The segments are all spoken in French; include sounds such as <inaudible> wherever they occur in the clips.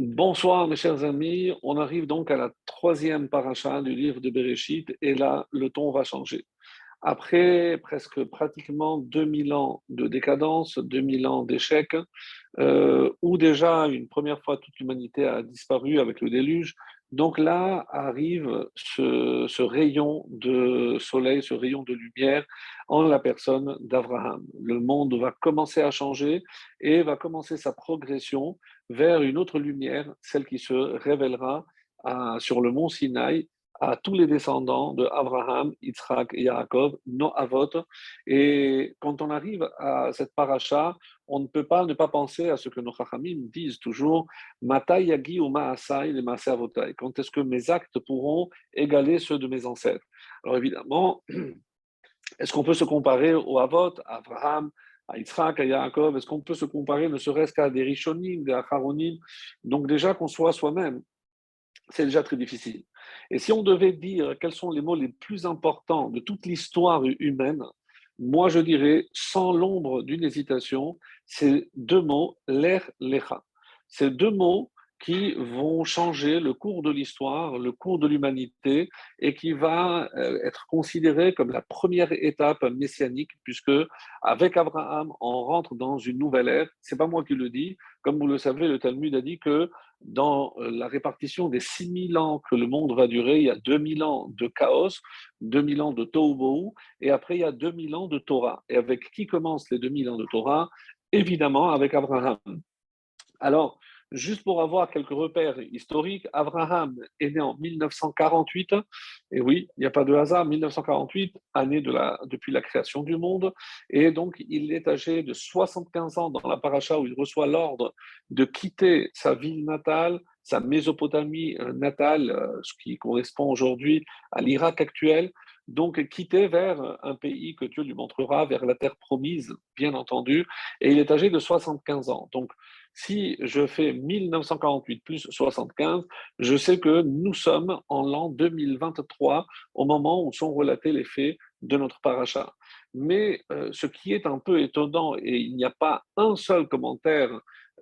Bonsoir mes chers amis, on arrive donc à la troisième paracha du livre de Bereshit et là le ton va changer. Après presque pratiquement 2000 ans de décadence, 2000 ans d'échec, euh, où déjà une première fois toute l'humanité a disparu avec le déluge, donc là arrive ce, rayon de soleil, ce rayon de lumière en la personne d'Abraham. Le monde va commencer à changer et va commencer sa progression vers une autre lumière, celle qui se révélera sur le mont Sinaï à tous les descendants de Abraham, Yitzhak et Yaakov, nos avot. Et quand on arrive à cette paracha, on ne peut pas ne pas penser à ce que nos chachamim disent toujours Matai yagi ou ma'asai le avotai. Quand est-ce que mes actes pourront égaler ceux de mes ancêtres? Alors évidemment, <clears throat> est-ce qu'on peut se comparer aux avot, à Abraham, à Yitzhak, à Yaakov? Est-ce qu'on peut se comparer ne serait-ce qu'à des rishonim, des acharonim? Donc déjà qu'on soit soi-même, c'est déjà très difficile. Et si on devait dire quels sont les mots les plus importants de toute l'histoire humaine, moi je dirais, sans l'ombre d'une hésitation, ces deux mots, l'air, lecha. Ces deux mots qui vont changer le cours de l'histoire, le cours de l'humanité, et qui va euh, être considéré comme la première étape messianique, puisque avec Abraham, on rentre dans une nouvelle ère. C'est pas moi qui le dis. Comme vous le savez, le Talmud a dit que dans euh, la répartition des 6000 ans que le monde va durer, il y a 2000 ans de chaos, 2000 ans de Tohubohu, et après il y a 2000 ans de Torah. Et avec qui commencent les 2000 ans de Torah? Évidemment avec Abraham. Alors, Juste pour avoir quelques repères historiques, Abraham est né en 1948, et oui, il n'y a pas de hasard, 1948, année depuis la création du monde, et donc il est âgé de 75 ans dans la paracha où il reçoit l'ordre de quitter sa ville natale, sa Mésopotamie natale, euh, ce qui correspond aujourd'hui à l'Irak actuel, donc quitter vers un pays que Dieu lui montrera, vers la terre promise, bien entendu, et il est âgé de 75 ans. Donc si je fais 1948 plus 75, je sais que nous sommes en l'an 2023, au moment où sont relatés les faits de notre paracha. Mais euh, ce qui est un peu étonnant, et il n'y a pas un seul commentaire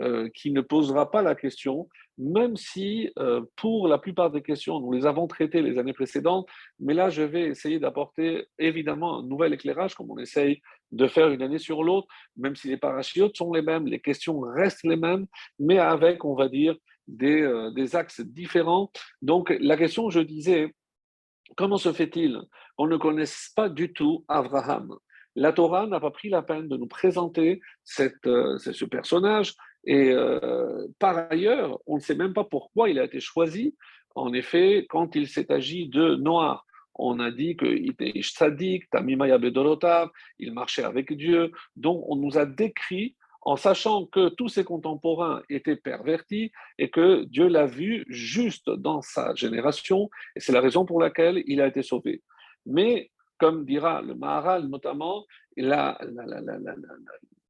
euh, qui ne posera pas la question, même si euh, pour la plupart des questions, nous les avons traitées les années précédentes, mais là, je vais essayer d'apporter évidemment un nouvel éclairage, comme on essaye de faire une année sur l'autre, même si les parachutes sont les mêmes, les questions restent les mêmes, mais avec, on va dire, des, euh, des axes différents. Donc, la question, je disais, comment se fait-il qu'on ne connaisse pas du tout Abraham? La Torah n'a pas pris la peine de nous présenter euh, ce personnage. Et euh, par ailleurs, on ne sait même pas pourquoi il a été choisi. En effet, quand il s'est agi de Noir, on a dit qu'il était sadique, Tamimaya Bedorotav, il marchait avec Dieu. Donc, on nous a décrit en sachant que tous ses contemporains étaient pervertis et que Dieu l'a vu juste dans sa génération, et c'est la raison pour laquelle il a été sauvé. Mais comme dira le Maharal notamment,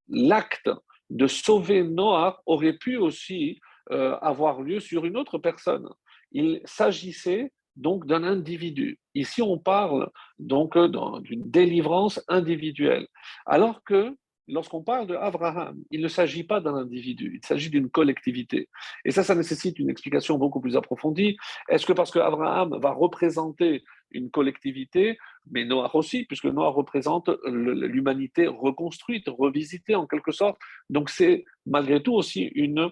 l'acte de sauver Noah aurait pu aussi euh, avoir lieu sur une autre personne. Il s'agissait donc d'un individu. Ici, on parle donc d'une délivrance individuelle. Alors que lorsqu'on parle de il ne s'agit pas d'un individu, il s'agit d'une collectivité. Et ça, ça nécessite une explication beaucoup plus approfondie. Est-ce que parce que Abraham va représenter une collectivité, mais Noah aussi, puisque Noah représente l'humanité reconstruite, revisitée en quelque sorte. Donc c'est malgré tout aussi une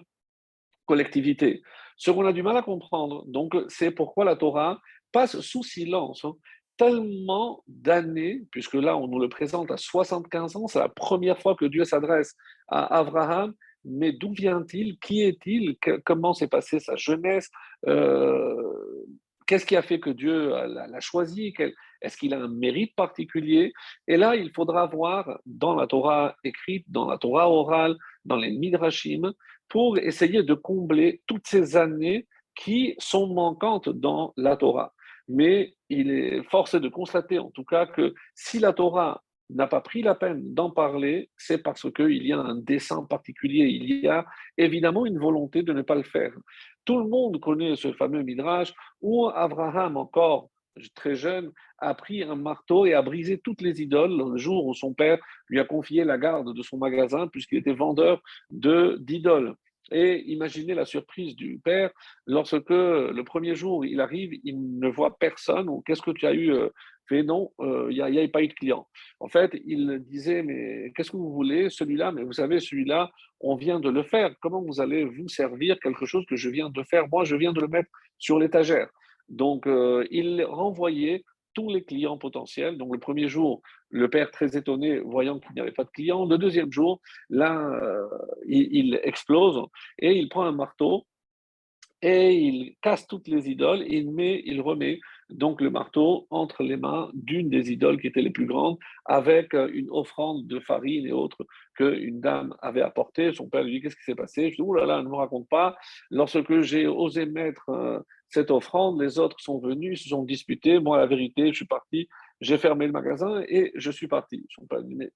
collectivité. Ce qu'on a du mal à comprendre, donc c'est pourquoi la Torah passe sous silence hein, tellement d'années, puisque là on nous le présente à 75 ans, c'est la première fois que Dieu s'adresse à Abraham, mais d'où vient-il? Qui est-il? Comment s'est passée sa jeunesse? Euh, Qu'est-ce qui a fait que Dieu l'a choisi? Est-ce qu'il a un mérite particulier? Et là, il faudra voir dans la Torah écrite, dans la Torah orale, dans les Midrashim, pour essayer de combler toutes ces années qui sont manquantes dans la Torah. Mais il est forcé de constater en tout cas que si la Torah n'a pas pris la peine d'en parler, c'est parce qu'il y a un dessein particulier, il y a évidemment une volonté de ne pas le faire. Tout le monde connaît ce fameux Midrash où Abraham, encore très jeune, a pris un marteau et a brisé toutes les idoles le jour où son père lui a confié la garde de son magasin puisqu'il était vendeur d'idoles. Et imaginez la surprise du père lorsque le premier jour il arrive, il ne voit personne. Qu'est-ce que tu as eu euh, fait Non, euh, il n'y a, pas eu de client. En fait, il disait mais qu'est-ce que vous voulez Celui-là, mais vous savez, celui-là, on vient de le faire. Comment vous allez vous servir quelque chose que je viens de faire? Moi, je viens de le mettre sur l'étagère. Donc, euh, il renvoyait tous les clients potentiels. Donc le premier jour, le père très étonné, voyant qu'il n'y avait pas de clients. Le deuxième jour, là, euh, il, explose et il prend un marteau et il casse toutes les idoles il, met, il remet donc le marteau entre les mains d'une des idoles qui étaient les plus grandes, avec euh, une offrande de farine et autres qu'une dame avait apporté. Son père lui dit Qu'est-ce qui s'est passé? Je dis Oh là là, ne me raconte pas. Lorsque j'ai osé mettre cette offrande, les autres sont venus, se sont disputés. Moi, la vérité, je suis parti, j'ai fermé le magasin et je suis parti.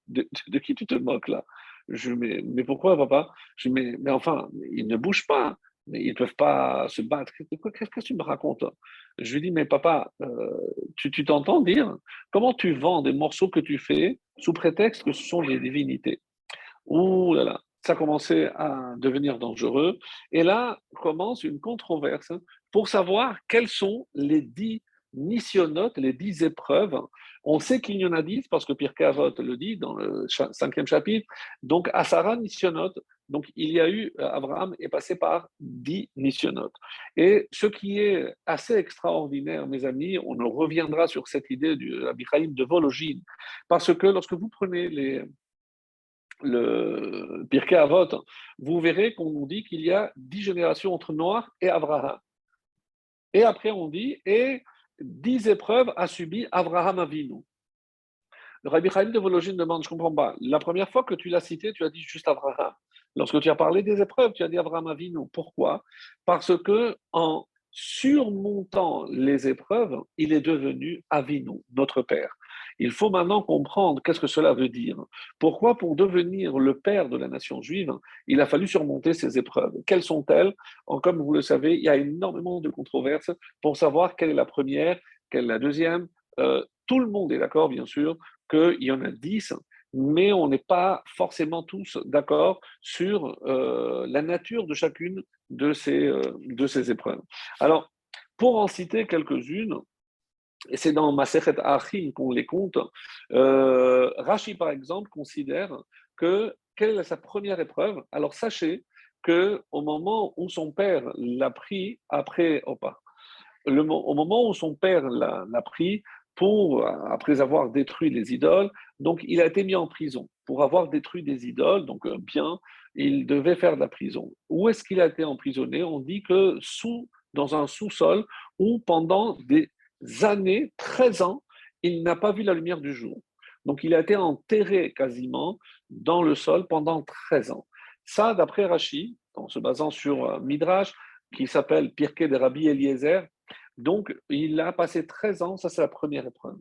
De, qui tu te moques là? Je, mais, mais pourquoi, papa? Je mais, mais enfin, il ne bouge pas. Ils ne peuvent pas se battre. Qu'est-ce que tu me racontes? Je lui dis, mais papa, euh, tu t'entends dire comment tu vends des morceaux que tu fais sous prétexte que ce sont des divinités? Ouh là là, ça commençait à devenir dangereux. Et là commence une controverse pour savoir quels sont les dix missionnotes, les dix épreuves. On sait qu'il y en a dix parce que Pierre Cavot le dit dans le cinquième chapitre. Donc, Asara missionnote, donc, il y a eu, euh, Abraham est passé par dix missionnotes. Et ce qui est assez extraordinaire, mes amis, on reviendra sur cette idée du Abichaïm de Vologine, parce que lorsque vous prenez le Pirkei Avot, vous verrez qu'on nous dit qu'il y a dix générations entre Noir et Abraham. Et après, on dit, et dix épreuves a subi Abraham Avinu. Le Rabbi Chaim de Vologine demande, je ne comprends pas. La première fois que tu l'as cité, tu as dit juste Abraham. Lorsque tu as parlé des épreuves, tu as dit Abraham Avinu. Pourquoi? Parce que en surmontant les épreuves, il est devenu Avinu, notre Père. Il faut maintenant comprendre qu'est-ce que cela veut dire. Pourquoi pour devenir le Père de la nation juive, il a fallu surmonter ces épreuves? Quelles sont-elles? Comme vous le savez, il y a énormément de controverses pour savoir quelle est la première, quelle est la deuxième. Euh, tout le monde est d'accord, bien sûr, qu'il y en a dix mais on n'est pas forcément tous d'accord sur euh, la nature de chacune de ces, euh, de ces épreuves. Alors, pour en citer quelques-unes, et c'est dans Masechet Achim qu'on les compte, euh, Rashi, par exemple, considère que quelle est sa première épreuve? Alors, sachez que au moment où son père l'a pris, après, au moment où son père l'a pris, pour, après avoir détruit les idoles, donc il a été mis en prison. Pour avoir détruit des idoles, donc bien, il devait faire de la prison. Où est-ce qu'il a été emprisonné? On dit que sous, dans un sous-sol où pendant des années, 13 ans, il n'a pas vu la lumière du jour. Donc il a été enterré quasiment dans le sol pendant 13 ans. Ça, d'après Rachi, en se basant sur Midrash, qui s'appelle Pirkei de Rabbi Eliezer, donc, il a passé 13 ans, ça c'est la première épreuve.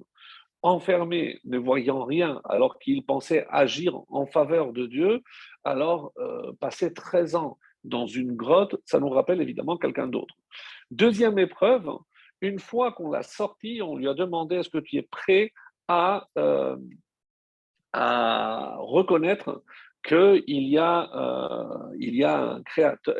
Enfermé, ne voyant rien, alors qu'il pensait agir en faveur de Dieu, alors euh, passer 13 ans dans une grotte, ça nous rappelle évidemment quelqu'un d'autre. Deuxième épreuve, une fois qu'on l'a sorti, on lui a demandé est-ce que tu es prêt à, euh, reconnaître qu'il euh, y a un créateur,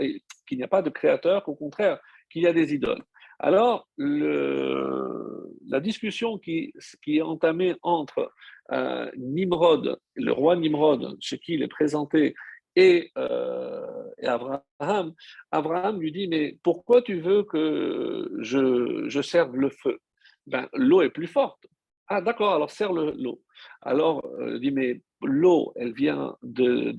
qu'il n'y a pas de créateur, qu'au contraire, qu'il y a des idoles. Alors, la discussion qui, est entamée entre euh, Nimrod, le roi Nimrod, chez qui il est présenté, et, euh, Abraham, Abraham lui dit, mais pourquoi tu veux que je, serve le feu? Ben, L'eau est plus forte. Ah d'accord, alors serre l'eau. Alors, euh, il dit, mais l'eau, elle vient de,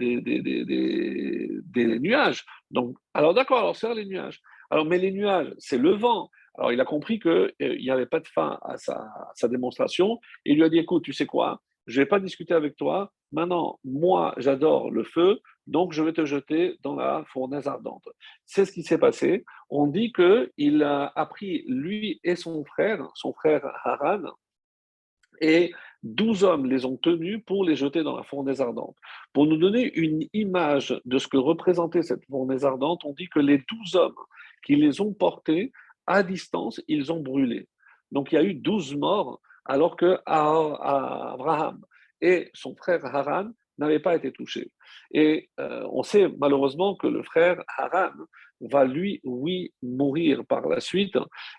des nuages. Donc, alors d'accord, alors serre les nuages. Alors, mais les nuages, c'est le vent. Alors, il a compris qu'il euh, n'y avait pas de fin à sa, démonstration. il lui a dit, écoute, tu sais quoi, je ne vais pas discuter avec toi. Maintenant, moi, j'adore le feu, donc je vais te jeter dans la fournaise ardente. C'est ce qui s'est passé. On dit qu'il a appris, lui et son frère, son frère Haran, et douze hommes les ont tenus pour les jeter dans la fournaise ardente. Pour nous donner une image de ce que représentait cette fournaise ardente, on dit que les douze hommes qui les ont portés, à distance, ils ont brûlé. Donc il y a eu douze morts, alors que Abraham et son frère Haran n'avait pas été touché. Et euh, on sait malheureusement que le frère Haran va lui, oui, mourir par la suite.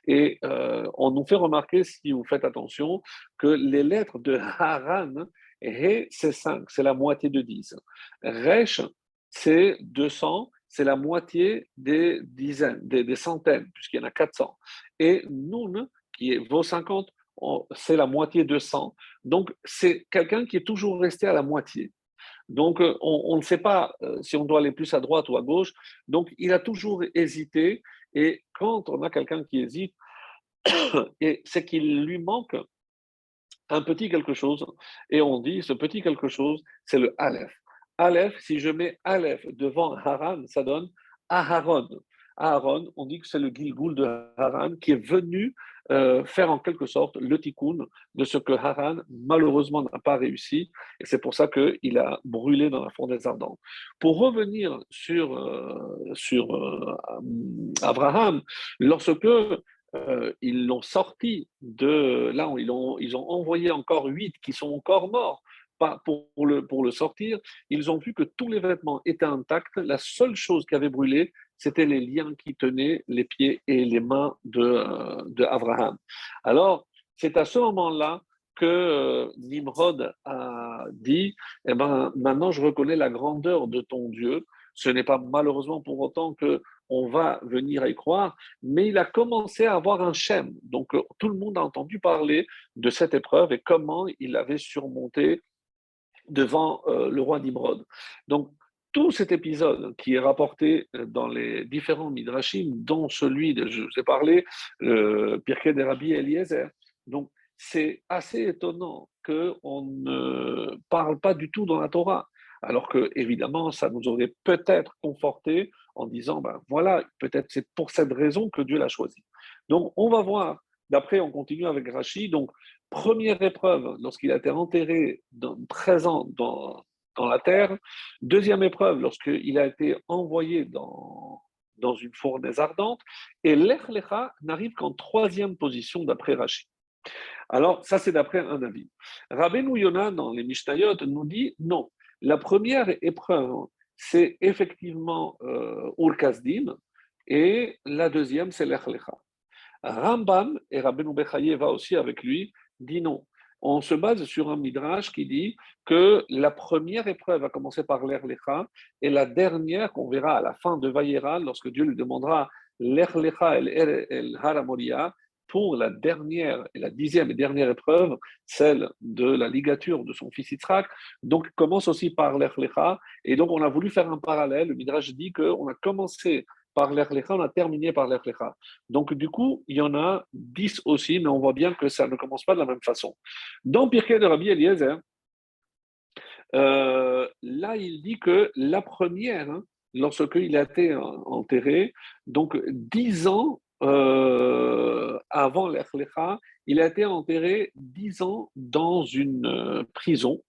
Et euh, on nous fait remarquer, si vous faites attention, que les lettres de Haran, c'est 5, c'est la moitié de 10. Resh, c'est 200, c'est la moitié des dizaines, des, centaines, puisqu'il y en a 400. Et Nun, qui est vos 50, c'est la moitié de 100. Donc, c'est quelqu'un qui est toujours resté à la moitié. Donc, euh, on, ne sait pas euh, si on doit aller plus à droite ou à gauche. Donc, il a toujours hésité. Et quand on a quelqu'un qui hésite, <coughs> c'est qu'il lui manque un petit quelque chose. Et on dit, ce petit quelque chose, c'est le Aleph. Aleph, si je mets Aleph devant Haran, ça donne Aharon. Aharon, on dit que c'est le Gilgul de Haran qui est venu euh, faire en quelque sorte le tikkun de ce que Haran malheureusement n'a pas réussi, et c'est pour ça qu'il a brûlé dans la fournaise ardente. Pour revenir sur, euh, sur euh, Abraham, lorsque ils l'ont sorti de là, ils ont, ils ont envoyé encore huit qui sont encore morts pour le, pour le sortir, ils ont vu que tous les vêtements étaient intacts. La seule chose qui avait brûlé, c'était les liens qui tenaient les pieds et les mains de, euh, de Abraham. Alors, c'est à ce moment-là que euh, Nimrod a dit eh ben, Maintenant, je reconnais la grandeur de ton Dieu. Ce n'est pas malheureusement pour autant que on va venir y croire, mais il a commencé à avoir un schème. Donc, euh, tout le monde a entendu parler de cette épreuve et comment il avait surmonté devant le roi Nimrod. Donc, tout cet épisode qui est rapporté euh, dans les différents midrashim, dont celui de, je vous ai parlé, le Pirkei de Rabbi Eliezer. Donc, c'est assez étonnant qu'on ne parle pas du tout dans la Torah. Alors que, évidemment, ça nous aurait peut-être conforté en disant, ben voilà, peut-être c'est pour cette raison que Dieu l'a choisi. Donc, on va voir. D'après, on continue avec Rashi. Donc, première épreuve, lorsqu'il a été enterré dans, présent dans, dans la terre. Deuxième épreuve, lorsqu'il a été envoyé dans, dans une fournaise ardente. Et l'Echlecha n'arrive qu'en troisième position d'après Rachid. Alors, ça, c'est d'après un avis. Rabbeinu Yonah, dans les Mishnayot, nous dit non. La première épreuve, c'est effectivement euh, Ur et la deuxième, c'est l'Echlecha. Rambam, et Rabbeinu Bechaye va aussi avec lui, dit non on se base sur un midrash qui dit que la première épreuve va commencer par l'Erlecha et la dernière qu'on verra à la fin de Vayera, lorsque Dieu lui demandera l'Erlecha et l'Haramoria, pour la dernière et la dixième et dernière épreuve, celle de la ligature de son fils Yitzhak, donc commence aussi par l'Erlecha. Et donc on a voulu faire un parallèle. Le Midrash dit qu'on a commencé par l'Echlecha, on a terminé par l'Echlecha. Donc, du coup, il y en a dix aussi, mais on voit bien que ça ne commence pas de la même façon. Dans Pirkei de Rabbi Eliezer, euh, là, il dit que la première, hein, lorsqu'il a été enterré, donc dix ans euh, avant l'Echlecha, il a été enterré dix ans dans une euh, prison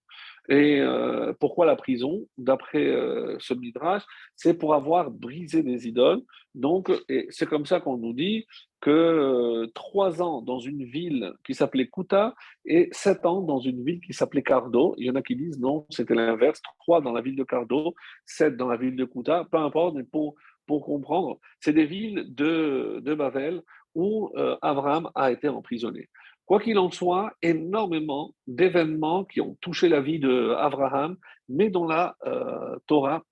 et euh, pourquoi la prison? D'après euh, ce midrash, c'est pour avoir brisé des idoles. Donc, c'est comme ça qu'on nous dit que euh, trois ans dans une ville qui s'appelait Kuta et sept ans dans une ville qui s'appelait Cardo. Il y en a qui disent non, c'était l'inverse. Trois dans la ville de Cardo, sept dans la ville de Kuta. Peu importe, mais pour, pour comprendre, c'est des villes de, de Babel où Abraham a été emprisonné. Quoi qu'il en soit, énormément d'événements qui ont touché la vie d'Abraham, mais dont la euh, Torah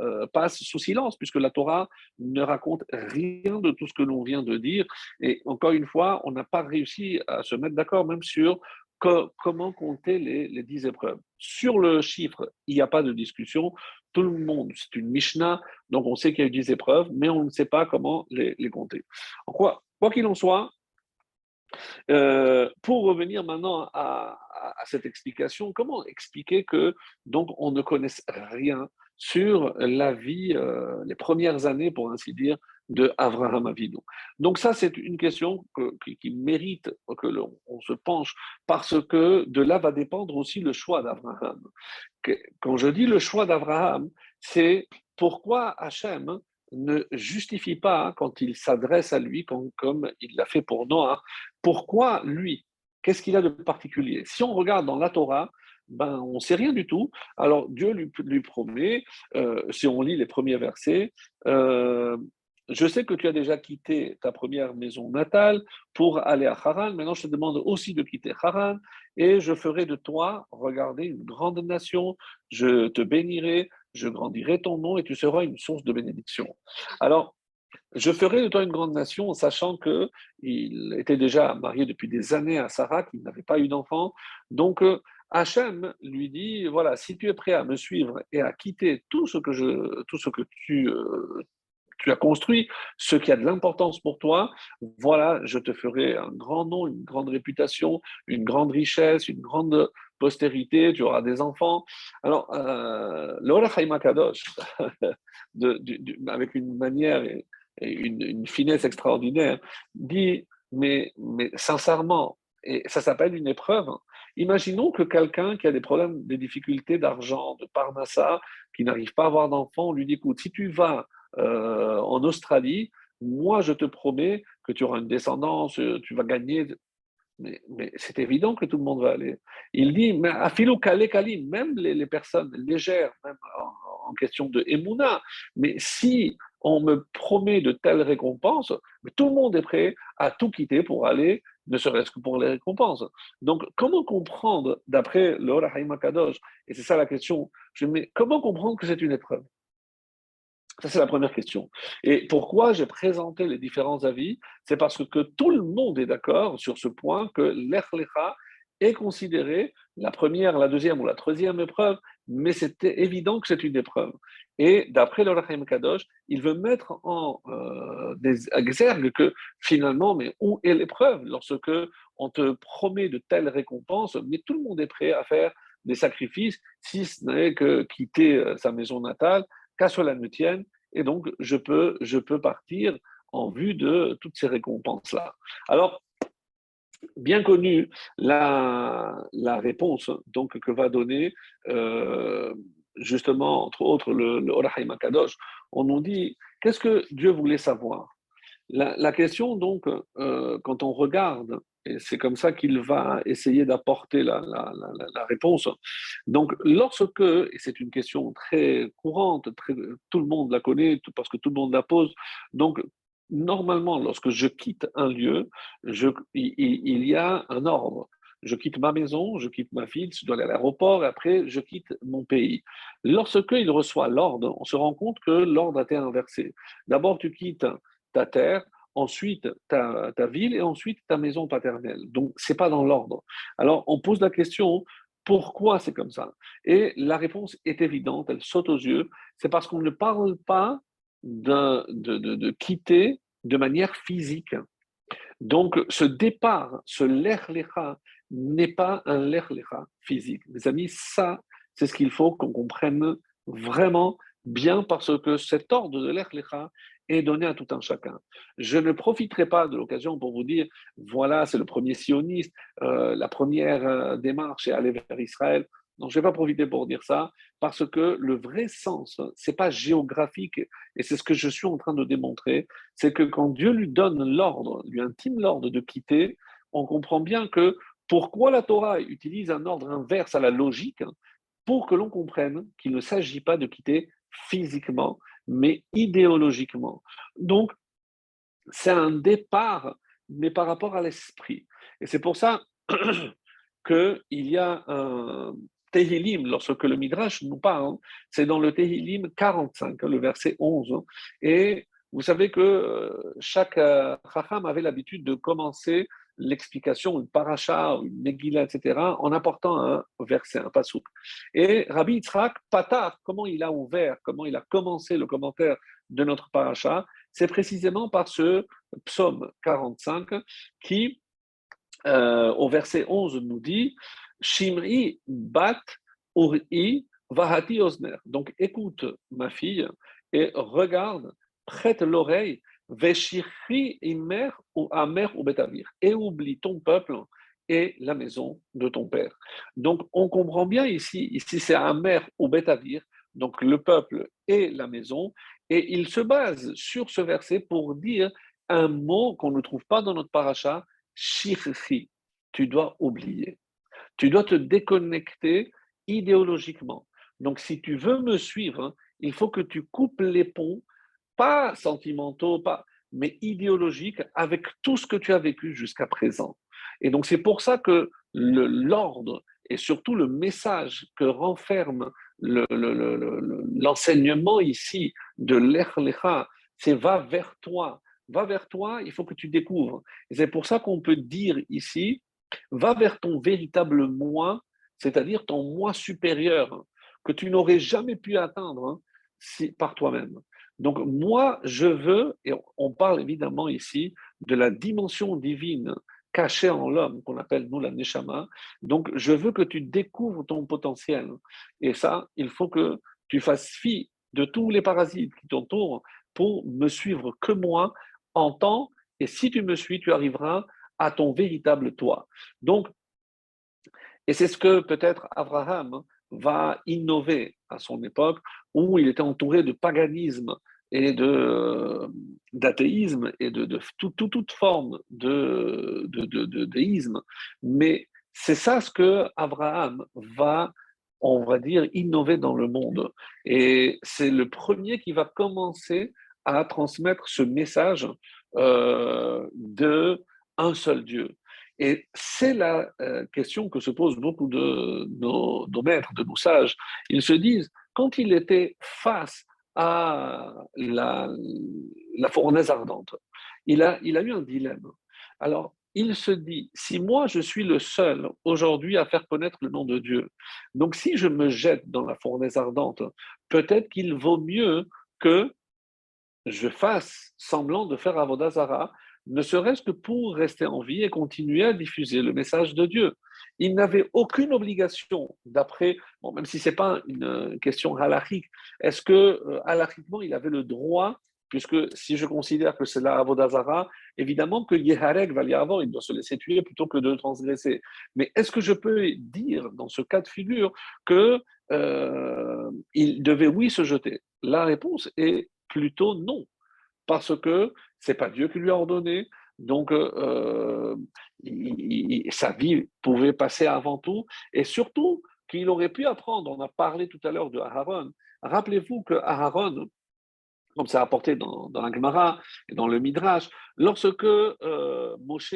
euh, passe sous silence, puisque la Torah ne raconte rien de tout ce que l'on vient de dire. Et encore une fois, on n'a pas réussi à se mettre d'accord même sur comment compter les, dix épreuves. Sur le chiffre, il n'y a pas de discussion. Tout le monde, c'est une Mishnah, donc on sait qu'il y a eu dix épreuves, mais on ne sait pas comment les, compter. quoi qu'il en soit, euh, pour revenir maintenant à, cette explication, comment expliquer que donc on ne connaisse rien sur la vie, euh, les premières années, pour ainsi dire, de Avraham Avinu? Donc ça, c'est une question qui, mérite que l'on se penche, parce que de là va dépendre aussi le choix d'Abraham. Quand je dis le choix d'Abraham, c'est pourquoi Hachem ne justifie pas, hein, quand il s'adresse à lui, comme, il l'a fait pour Noah, pourquoi lui? Qu'est-ce qu'il a de particulier? Si on regarde dans la Torah, ben, on ne sait rien du tout. Alors Dieu lui, promet, euh, si on lit les premiers versets, euh, je sais que tu as déjà quitté ta première maison natale pour aller à Haran. Maintenant, je te demande aussi de quitter Haran et je ferai de toi, regardez, une grande nation. Je te bénirai, je grandirai ton nom et tu seras une source de bénédiction. Alors, je ferai de toi une grande nation, sachant qu'il était déjà marié depuis des années à Sarah, qu'il n'avait pas eu d'enfant. Donc, euh, Hachem lui dit voilà, si tu es prêt à me suivre et à quitter tout ce que, je, tout ce que tu, euh, tu as construit, ce qui a de l'importance pour toi, voilà, je te ferai un grand nom, une grande réputation, une grande richesse, une grande postérité, tu auras des enfants. Alors, euh, l'Ola Kadosh, <laughs> avec une manière et, une, finesse extraordinaire, dit, mais, mais sincèrement, et ça s'appelle une épreuve. Imaginons que quelqu'un qui a des problèmes, des difficultés d'argent, de parnassa, qui n'arrive pas à avoir d'enfants, on lui dit, écoute, si tu vas euh, en Australie, moi je te promets que tu auras une descendance, tu vas gagner. Mais, c'est évident que tout le monde va aller. Il dit, même les, personnes légères, même en, question de Emouna, mais si on me promet de telles récompenses, tout le monde est prêt à tout quitter pour aller, ne serait-ce que pour les récompenses. Donc, comment comprendre, d'après le Kadosh, et c'est ça la question, comment comprendre que c'est une épreuve? Ça, c'est la première question. Et pourquoi j'ai présenté les différents avis? C'est parce que tout le monde est d'accord sur ce point que l'Echlecha est considéré la première, la deuxième ou la troisième épreuve, mais c'était évident que c'est une épreuve. Et d'après le Rahim Kadosh, il veut mettre en euh, des exergues que finalement, mais où est l'épreuve? Lorsque on te promet de telles récompenses, mais tout le monde est prêt à faire des sacrifices, si ce n'est que quitter euh, sa maison natale, qu'à cela ne tienne, et donc je peux, je peux partir en vue de toutes ces récompenses-là. Alors, bien connue la, la réponse donc, que va donner euh, justement, entre autres, le, le Kadosh, on nous dit qu'est-ce que Dieu voulait savoir? La, question, donc, euh, quand on regarde, et c'est comme ça qu'il va essayer d'apporter la, réponse. Donc, lorsque, et c'est une question très courante, tout le monde la connaît parce que tout le monde la pose, donc, normalement, lorsque je quitte un lieu, il, y a un ordre. Je quitte ma maison, je quitte ma fille, je dois aller à l'aéroport, et après, je quitte mon pays. Lorsque il reçoit l'ordre, on se rend compte que l'ordre a été inversé. D'abord, tu quittes ta terre, ensuite ta, ville et ensuite ta maison paternelle. Donc, ce n'est pas dans l'ordre. Alors, on pose la question, pourquoi c'est comme ça? Et la réponse est évidente, elle saute aux yeux, c'est parce qu'on ne parle pas de, de, de, quitter de manière physique. Donc, ce départ, ce l'erlecha, n'est pas un l'erlecha physique. Mes amis, ça, c'est ce qu'il faut qu'on comprenne vraiment bien parce que cet ordre de l'erlecha est donné à tout un chacun. Je ne profiterai pas de l'occasion pour vous dire, voilà, c'est le premier sioniste, euh, la première euh, démarche est aller vers Israël. Non, je ne vais pas profiter pour dire ça, parce que le vrai sens, c'est pas géographique, et c'est ce que je suis en train de démontrer, c'est que quand Dieu lui donne l'ordre, lui intime l'ordre de quitter, on comprend bien que pourquoi la Torah utilise un ordre inverse à la logique, pour que l'on comprenne qu'il ne s'agit pas de quitter physiquement, mais idéologiquement. Donc, c'est un départ, mais par rapport à l'esprit. Et c'est pour ça <clears throat> qu'il y a un Tehilim, lorsque le Midrash nous parle, c'est dans le Tehilim 45, le verset 11. Et vous savez que euh, chaque euh, Chacham avait l'habitude de commencer l'explication, une paracha, une megillah, etc., en apportant un verset, un pasouk. Et Rabbi Yitzhak, Patar, comment il a ouvert, comment il a commencé le commentaire de notre paracha, c'est précisément par ce psaume 45 qui, euh, au verset 11, nous dit Shimri bat uri vahati osner. Donc écoute, ma fille, et regarde, prête l'oreille ou amer ou. Et oublie ton peuple et la maison de ton père. Donc on comprend bien ici, ici c'est amer ou betavir, donc le peuple et la maison, et il se base sur ce verset pour dire un mot qu'on ne trouve pas dans notre paracha, shirri. Tu dois oublier. Tu dois te déconnecter idéologiquement. Donc, si tu veux me suivre, hein, il faut que tu coupes les ponts, pas sentimentaux, pas, mais idéologiques, avec tout ce que tu as vécu jusqu'à présent. Et donc, c'est pour ça que l'ordre et surtout le message que renferme l'enseignement ici de l'Echlecha, c'est va vers toi. Va vers toi, il faut que tu découvres. Et c'est pour ça qu'on peut dire ici, va vers ton véritable moi, c'est-à-dire ton moi supérieur, que tu n'aurais jamais pu atteindre hein, par toi-même. Donc moi, je veux, et on parle évidemment ici de la dimension divine cachée en l'homme, qu'on appelle nous la neshama. Donc je veux que tu découvres ton potentiel. Et ça, il faut que tu fasses fi de tous les parasites qui t'entourent pour me suivre que moi en temps. Et si tu me suis, tu arriveras à ton véritable toi. Donc, et c'est ce que peut-être Abraham va innover à son époque, où il était entouré de paganisme et de d'athéisme et de, de toute forme de, de, déisme. Mais c'est ça ce que Abraham va, on va dire, innover dans le monde. Et c'est le premier qui va commencer à transmettre ce message euh, de un seul Dieu. Et c'est la euh, question que se posent beaucoup de nos, maîtres, de nos sages. Ils se disent, quand il était face à la, la fournaise ardente, il a, il a eu un dilemme. Alors, il se dit, si moi je suis le seul aujourd'hui à faire connaître le nom de Dieu, donc si je me jette dans la fournaise ardente, peut-être qu'il vaut mieux que je fasse semblant de faire Avodazara ne serait-ce que pour rester en vie et continuer à diffuser le message de Dieu. Il n'avait aucune obligation, d'après, bon, même si ce n'est pas une question halachique, est-ce que euh, halachiquement il avait le droit, puisque si je considère que c'est la Avodazara, évidemment que Yeharek va y avoir, il doit se laisser tuer plutôt que de transgresser. Mais est-ce que je peux dire, dans ce cas de figure, qu'il euh, devait, oui, se jeter? La réponse est plutôt non parce que c'est pas Dieu qui lui a ordonné. Donc, euh, sa vie pouvait passer avant tout, et surtout qu'il aurait pu apprendre. On a parlé tout à l'heure de Aaron. Rappelez-vous que Aaron, comme c'est apporté dans, dans, la Gemara et dans le Midrash, lorsque euh, Moshe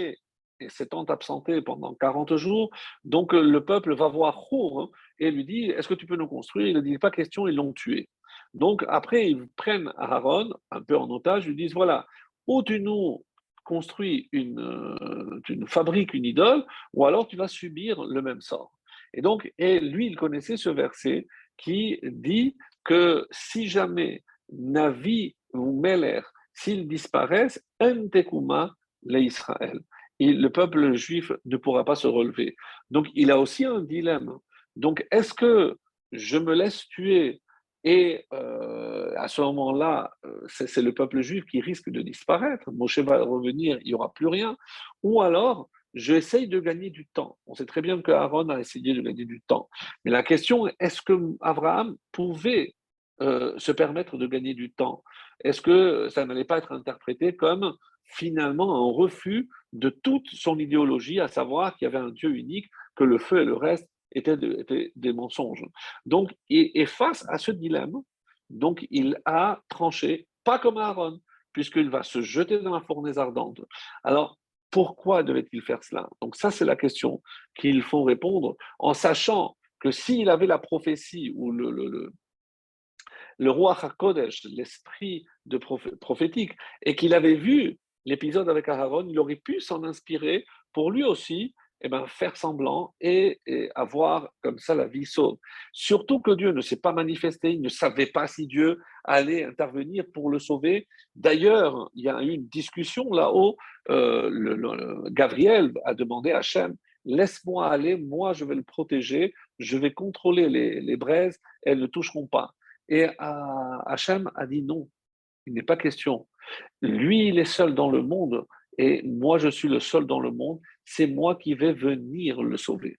s'étant absenté pendant 40 jours, donc le peuple va voir Hour et lui dit Est-ce que tu peux nous construire? Il ne dit pas question, ils l'ont tué. Donc après, ils prennent Aaron un peu en otage, ils disent voilà, ou tu nous construis une, euh, tu nous fabriques une idole, ou alors tu vas subir le même sort. Et donc, et lui, il connaissait ce verset qui dit que si jamais Navi ou Meler, s'ils disparaissent, Entekuma le Israël. le peuple juif ne pourra pas se relever. Donc, il a aussi un dilemme. Donc, est-ce que je me laisse tuer et euh, à ce moment-là, euh, c'est le peuple juif qui risque de disparaître. Moshe va revenir, il n'y aura plus rien. Ou alors, j'essaye de gagner du temps. On sait très bien que Aaron a essayé de gagner du temps. Mais la question est, est-ce que Abraham pouvait euh, se permettre de gagner du temps? Est-ce que ça n'allait pas être interprété comme finalement un refus de toute son idéologie, à savoir qu'il y avait un Dieu unique, que le feu et le reste étaient, des mensonges. Donc, et, face à ce dilemme, donc il a tranché, pas comme Aaron, puisqu'il va se jeter dans la fournaise ardente. Alors, pourquoi devait-il faire cela? Donc ça, c'est la question qu'il faut répondre en sachant que s'il avait la prophétie ou le, le, roi HaKodesh, l'esprit de prophétique, et qu'il avait vu l'épisode avec Aaron, il aurait pu s'en inspirer pour lui aussi eh ben, faire semblant et, avoir comme ça la vie sauve. Surtout que Dieu ne s'est pas manifesté, il ne savait pas si Dieu allait intervenir pour le sauver. D'ailleurs, il y a eu une discussion là-haut. Euh, Gabriel a demandé à Hachem Laisse-moi aller, moi je vais le protéger, je vais contrôler les, les braises, elles ne toucheront pas. Et Hachem a dit non, il n'est pas question. Lui, il est seul dans le monde et moi je suis le seul dans le monde c'est moi qui vais venir le sauver.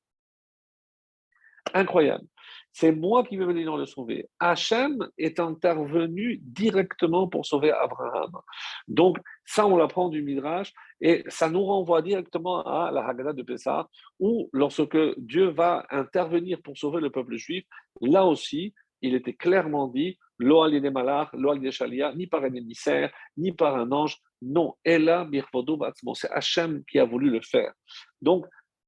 Incroyable. c'est moi qui vais venir le sauver. Hachem est intervenu directement pour sauver Abraham. Donc, ça, on l'apprend du Midrash et ça nous renvoie directement à la Haggadah de Pessah, où lorsque Dieu va intervenir pour sauver le peuple juif, là aussi, il était clairement dit Lo des malach, lo des shalia, ni par un émissaire, ni par un ange. Non, Ella c'est Hachem qui a voulu le faire. Donc,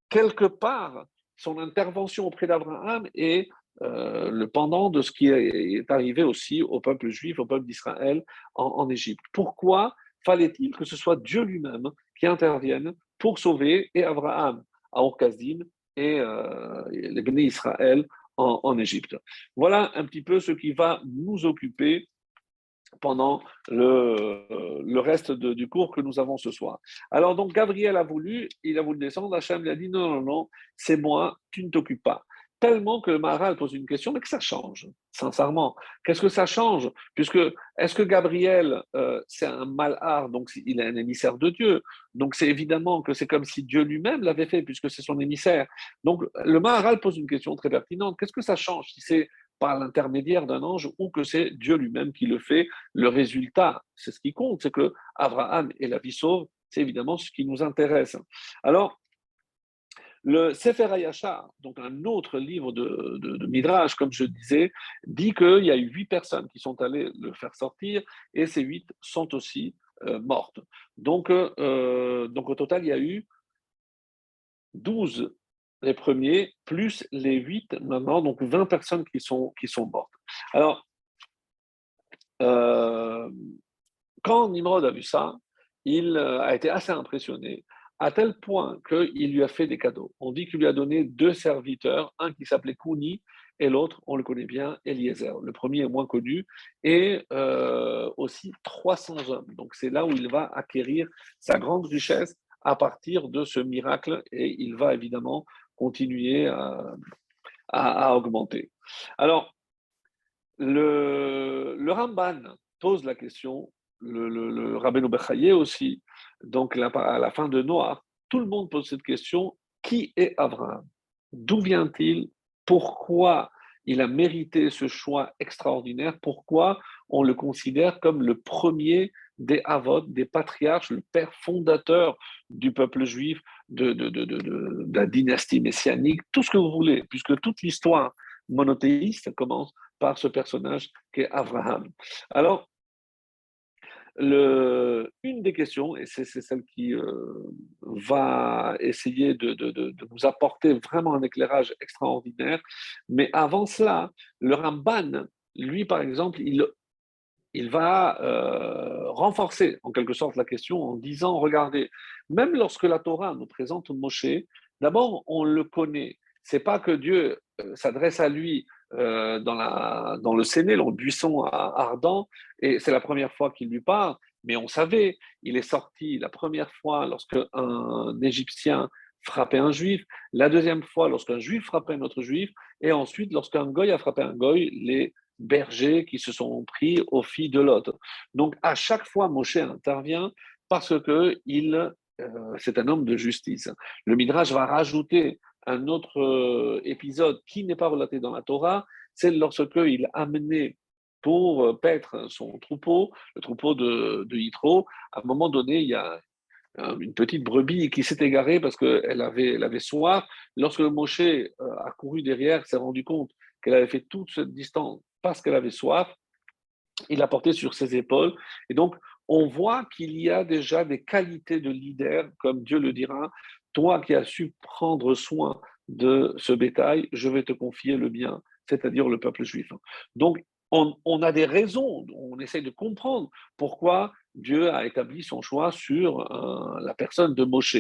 quelque part, son intervention auprès d'Abraham est euh, le pendant de ce qui est arrivé aussi au peuple juif, au peuple d'Israël en, Égypte. Pourquoi fallait-il que ce soit Dieu lui-même qui intervienne pour sauver et Abraham à Orkazdim et euh, les bénis Israël en, Égypte. Voilà un petit peu ce qui va nous occuper pendant le, reste du cours que nous avons ce soir. Alors donc Gabriel a voulu, il a voulu descendre, Hachem lui a dit non, non, non, c'est moi, tu ne t'occupes pas tellement que le Maharal pose une question, mais que ça change, sincèrement. Qu'est-ce que ça change? Puisque, est-ce que Gabriel, euh, c'est un malheur, donc il est un émissaire de Dieu? Donc c'est évidemment que c'est comme si Dieu lui-même l'avait fait, puisque c'est son émissaire. Donc le Maharal pose une question très pertinente. Qu'est-ce que ça change si c'est par l'intermédiaire d'un ange ou que c'est Dieu lui-même qui le fait? Le résultat, c'est ce qui compte, c'est que Abraham et la vie sauve, c'est évidemment ce qui nous intéresse. Alors, le Sefer Hayashar, donc un autre livre de, Midrash, comme je disais, dit qu'il y a eu huit personnes qui sont allées le faire sortir et ces huit sont aussi euh, mortes. Donc, euh, donc au total, il y a eu douze les premiers, plus les huit maintenant, donc 20 personnes qui sont, qui sont mortes. Alors, euh, quand Nimrod a vu ça, il a été assez impressionné à tel point qu'il lui a fait des cadeaux. On dit qu'il lui a donné deux serviteurs, un qui s'appelait Kouni et l'autre, on le connaît bien, Eliezer. Le premier est moins connu, et euh, aussi 300 hommes. Donc c'est là où il va acquérir sa grande richesse à partir de ce miracle, et il va évidemment continuer à, augmenter. Alors, le, Ramban pose la question, le, le, le aussi, donc à la fin de Noir, tout le monde pose cette question, qui est Abraham? D'où vient-il? Pourquoi il a mérité ce choix extraordinaire? Pourquoi on le considère comme le premier des Avot, des patriarches, le père fondateur du peuple juif, de, de, la dynastie messianique, tout ce que vous voulez, puisque toute l'histoire monothéiste commence par ce personnage qui est Abraham. Alors, une des questions, et c'est celle qui euh, va essayer de, de, nous apporter vraiment un éclairage extraordinaire, mais avant cela, le Ramban, lui par exemple, il, il va euh, renforcer en quelque sorte la question en disant, regardez, même lorsque la Torah nous présente Moshe, d'abord on le connaît. C'est pas que Dieu euh, s'adresse à lui euh, dans, la, dans le Séné, dans le buisson ardent, et c'est la première fois qu'il lui parle, mais on savait, il est sorti la première fois lorsque un Égyptien frappait un juif, la deuxième fois lorsqu'un juif frappait un autre juif, et ensuite lorsqu'un goy a frappé un goy, les bergers qui se sont pris aux filles de l'autre. Donc à chaque fois, Moshe intervient parce que il, euh, c'est un homme de justice. Le Midrash va rajouter un autre euh, épisode qui n'est pas relaté dans la Torah, c'est lorsque il amenait pour euh, paître son troupeau, le troupeau de, de Yitro. À un moment donné, il y a une petite brebis qui s'est égarée parce qu'elle avait, elle avait soif. Lorsque Moshe euh, a couru derrière, s'est rendu compte qu'elle avait fait toute cette distance parce qu'elle avait soif, il l'a porté sur ses épaules. Et donc, on voit qu'il y a déjà des qualités de leader, comme Dieu le dira, toi qui as su prendre soin de ce bétail, je vais te confier le bien, c'est-à-dire le peuple juif. Donc, on, a des raisons, on essaye de comprendre pourquoi Dieu a établi son choix sur euh, la personne de Moshe.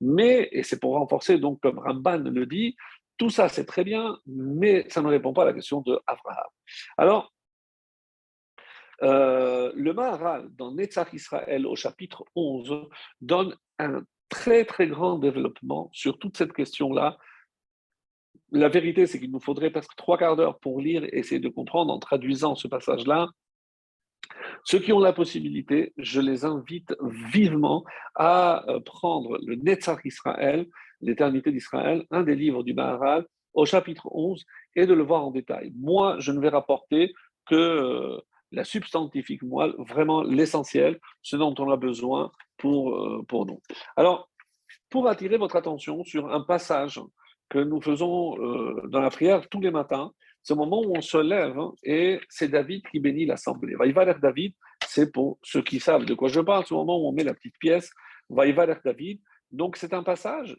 Mais, et c'est pour renforcer, donc, comme Ramban le dit, tout ça c'est très bien, mais ça ne répond pas à la question de Abraham. Alors, euh, le Maharal, dans Netzach Israël, au chapitre 11, donne un très très grand développement sur toute cette question-là. La vérité, c'est qu'il nous faudrait presque trois quarts d'heure pour lire et essayer de comprendre en traduisant ce passage-là. Ceux qui ont la possibilité, je les invite vivement à euh, prendre le Netzach Israël, l'éternité d'Israël, un des livres du Maharal, au chapitre 11, et de le voir en détail. Moi, je ne vais rapporter que euh, la substantifique moelle, vraiment l'essentiel, ce dont on a besoin pour, euh, pour nous. Alors, pour attirer votre attention sur un passage que nous faisons euh, dans la prière tous les matins, ce moment où on se lève hein, et c'est David qui bénit l'assemblée. Vaïvaler David, c'est pour ceux qui savent de quoi je parle, ce moment où on met la petite pièce, Vaïvaler David. Donc c'est un passage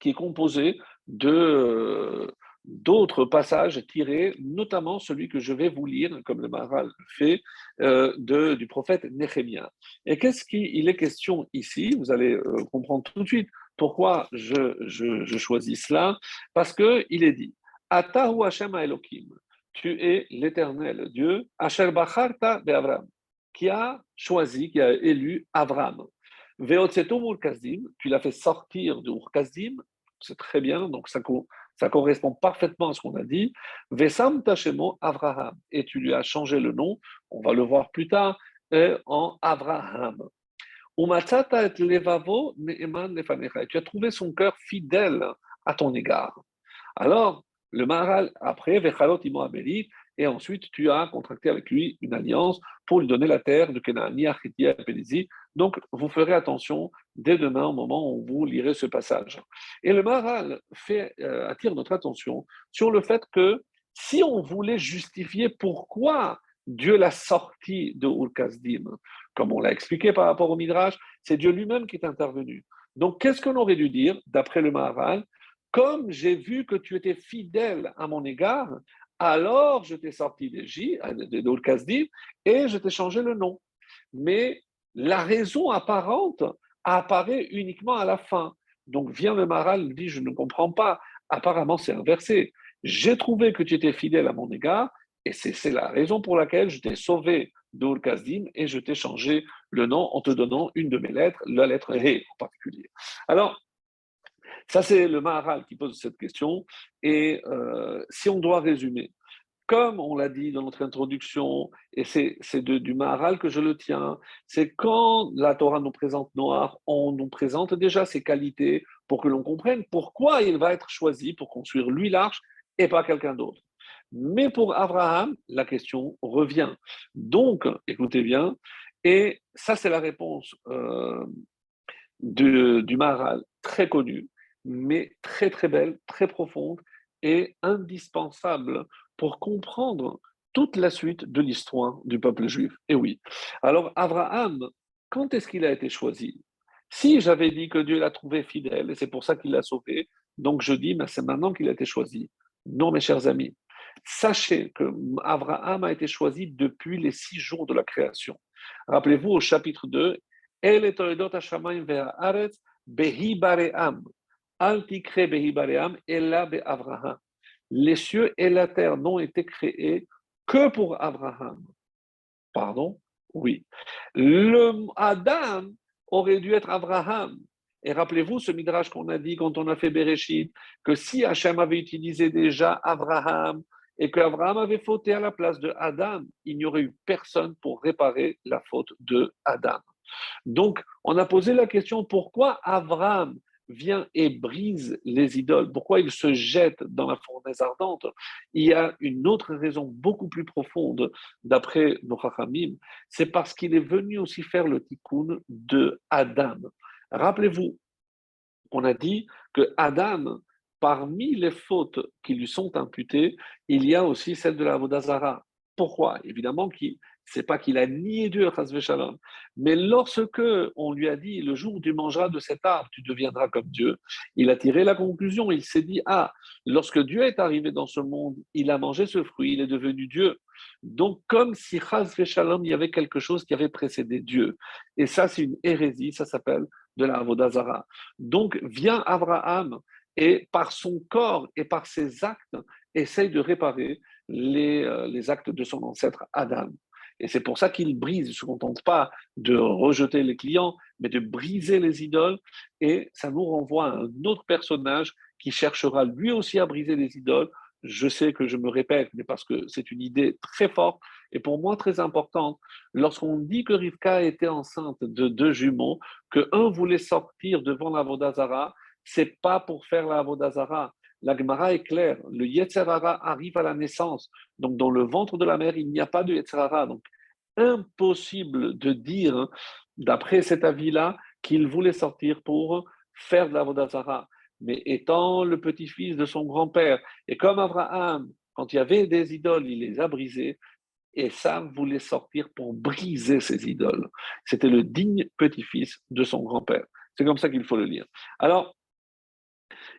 qui est composé de d'autres passages tirés, notamment celui que je vais vous lire, comme le Maharal fait, euh, de, du prophète Néhémia. Et qu'est-ce qu'il est question ici Vous allez euh, comprendre tout de suite pourquoi je, je, choisis cela. Parce qu'il est dit Atahu Hashem Elohim, tu es l'éternel Dieu, Asher Bacharta Be'avram, qui a choisi, qui a élu Avram. Urkazdim, tu l'as fait sortir de Urkazdim, c'est très bien, donc ça, ça correspond parfaitement à ce qu'on a dit. Vesam Tachemo Avraham. Et tu lui as changé le nom, on va le voir plus tard, en Avraham. Tu as trouvé son cœur fidèle à ton égard. Alors, le Maharal, après, Vechalot et ensuite tu as contracté avec lui une alliance pour lui donner la terre de Kenani, Achiti et Donc, vous ferez attention dès demain au moment où vous lirez ce passage. Et le Maharal fait, euh, attire notre attention sur le fait que si on voulait justifier pourquoi Dieu l'a sorti de Urkazdim, comme on l'a expliqué par rapport au Midrash, c'est Dieu lui-même qui est intervenu. Donc, qu'est-ce qu'on aurait dû dire, d'après le Maharal? Comme j'ai vu que tu étais fidèle à mon égard, alors je t'ai sorti d'Égypte, d'Urkazdim, et je t'ai changé le nom. Mais la raison apparente apparaît uniquement à la fin. Donc vient le Maharal, dit, je ne comprends pas. Apparemment, c'est inversé. J'ai trouvé que tu étais fidèle à mon égard, et c'est la raison pour laquelle je t'ai sauvé d'Ur Kazdim et je t'ai changé le nom en te donnant une de mes lettres, la lettre He en particulier. Alors, ça c'est le Maharal qui pose cette question. Et euh, si on doit résumer, comme on l'a dit dans notre introduction, et c'est du Maharal que je le tiens, c'est quand la Torah nous présente Noir, on nous présente déjà ses qualités pour que l'on comprenne pourquoi il va être choisi pour construire lui l'arche et pas quelqu'un d'autre. Mais pour Abraham, la question revient. Donc, écoutez bien, et ça c'est la réponse euh, du Maharal, très connue, mais très très belle, très profonde et indispensable pour comprendre toute la suite de l'histoire du peuple juif. Et oui. Alors, Abraham, quand est-ce qu'il a été choisi? Si j'avais dit que Dieu l'a trouvé fidèle, et c'est pour ça qu'il l'a sauvé, donc je dis, mais c'est maintenant qu'il a été choisi. Non, mes chers amis. Sachez que Abraham a été choisi depuis les six jours de la création. Rappelez-vous au chapitre 2, les cieux et la terre n'ont été créés que pour Abraham. Pardon? Oui. Le Adam aurait dû être Abraham. Et rappelez-vous ce midrash qu'on a dit quand on a fait Bereshit, que si Hachem avait utilisé déjà Abraham, et qu'Abraham avait fauté à la place de Adam, il n'y aurait eu personne pour réparer la faute de Adam. Donc, on a posé la question pourquoi Abraham vient et brise les idoles, pourquoi il se jette dans la fournaise ardente? Il y a une autre raison beaucoup plus profonde, d'après nos c'est parce qu'il est venu aussi faire le tikkun de Adam. Rappelez-vous, on a dit que Adam parmi les fautes qui lui sont imputées, il y a aussi celle de la Vodazara. Pourquoi? Évidemment, ce n'est pas qu'il a nié Dieu, Shalom, mais lorsque on lui a dit le jour où tu mangeras de cet arbre, tu deviendras comme Dieu, il a tiré la conclusion. Il s'est dit ah, lorsque Dieu est arrivé dans ce monde, il a mangé ce fruit, il est devenu Dieu. Donc, comme si Shalom, il y avait quelque chose qui avait précédé Dieu. Et ça, c'est une hérésie, ça s'appelle de la. Donc, vient Abraham et par son corps et par ses actes, essaye de réparer les, euh, les actes de son ancêtre Adam. Et c'est pour ça qu'il brise, il ne se contente pas de rejeter les clients, mais de briser les idoles. Et ça nous renvoie à un autre personnage qui cherchera lui aussi à briser les idoles. Je sais que je me répète, mais parce que c'est une idée très forte et pour moi très importante. Lorsqu'on dit que Rivka était enceinte de deux jumeaux, que un voulait sortir devant la Vodazara, c'est pas pour faire la Vodazara, La Gemara est claire. Le Yetzerara arrive à la naissance. Donc, dans le ventre de la mère, il n'y a pas de Yetzerara. Donc, impossible de dire, d'après cet avis-là, qu'il voulait sortir pour faire de la Vodazara. Mais étant le petit-fils de son grand-père, et comme Abraham, quand il y avait des idoles, il les a brisées, et Sam voulait sortir pour briser ces idoles. C'était le digne petit-fils de son grand-père. C'est comme ça qu'il faut le lire. Alors,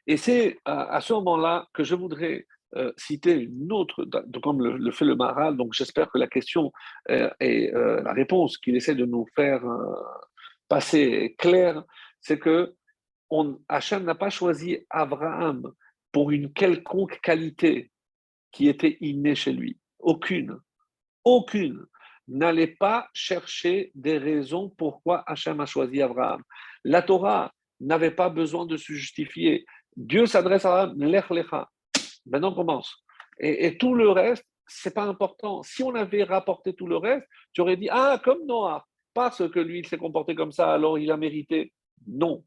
et c'est à, ce moment-là que je voudrais euh, citer une autre, comme le, fait le Maral, donc j'espère que la question euh, et euh, la réponse qu'il essaie de nous faire passer est claire, c'est que on, Hachem n'a pas choisi Abraham pour une quelconque qualité qui était innée chez lui. Aucune. Aucune. N'allez pas chercher des raisons pourquoi Hachem a choisi Abraham. La Torah n'avait pas besoin de se justifier. Dieu s'adresse à Abraham, lech lecha. Maintenant, commence. Et, tout le reste, c'est pas important. Si on avait rapporté tout le reste, tu aurais dit Ah, comme Noah, parce que lui, il s'est comporté comme ça, alors il a mérité. Non,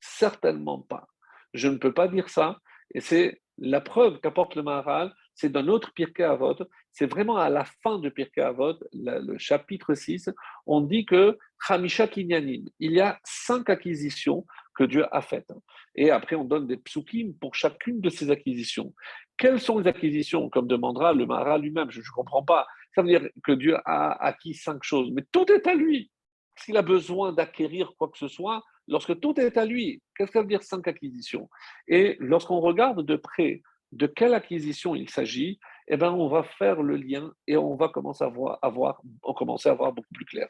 certainement pas. Je ne peux pas dire ça. Et c'est la preuve qu'apporte le Maharal, c'est d'un autre Pirkei Avot. C'est vraiment à la fin de Pirkei Avot, le chapitre 6, on dit que Hamisha Kinyanin, il y a cinq acquisitions que Dieu a faites. Et après, on donne des psukim pour chacune de ces acquisitions. Quelles sont les acquisitions Comme demandera le Maharal lui-même, je ne comprends pas. Ça veut dire que Dieu a acquis cinq choses, mais tout est à lui. S'il a besoin d'acquérir quoi que ce soit, lorsque tout est à lui, qu'est-ce que ça veut dire cinq acquisitions? Et lorsqu'on regarde de près de quelle acquisition il s'agit, eh ben, on va faire le lien et on va commencer à voir, à voir, commencer à voir beaucoup plus clair.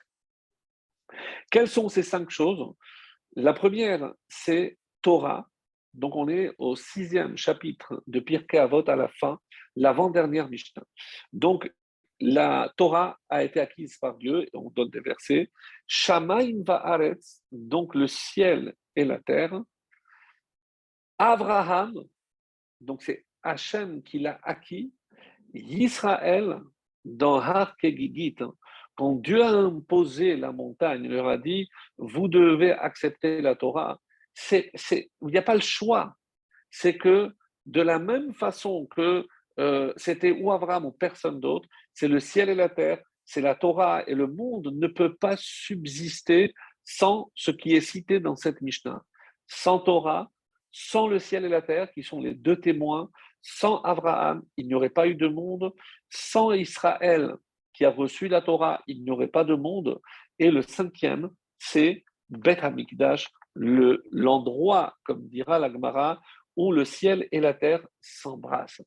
Quelles sont ces cinq choses? La première, c'est Torah. Donc, on est au sixième chapitre de Pirkei Avot à la fin, l'avant-dernière Mishnah. Donc, la Torah a été acquise par Dieu, et on donne des versets. Shamaim va'aretz, donc le ciel et la terre. Abraham, donc c'est Hachem qui l'a acquis. Israël, dans Har Kegigit, quand Dieu a imposé la montagne, il leur a dit Vous devez accepter la Torah. Il n'y a pas le choix. C'est que de la même façon que euh, c'était ou Abraham ou personne d'autre, c'est le ciel et la terre, c'est la Torah et le monde ne peut pas subsister sans ce qui est cité dans cette Mishnah. Sans Torah, sans le ciel et la terre, qui sont les deux témoins, sans Abraham, il n'y aurait pas eu de monde. Sans Israël, qui a reçu la Torah, il n'y aurait pas de monde. Et le cinquième, c'est Beth Amikdash, l'endroit, comme dira la Gemara, où le ciel et la terre s'embrassent.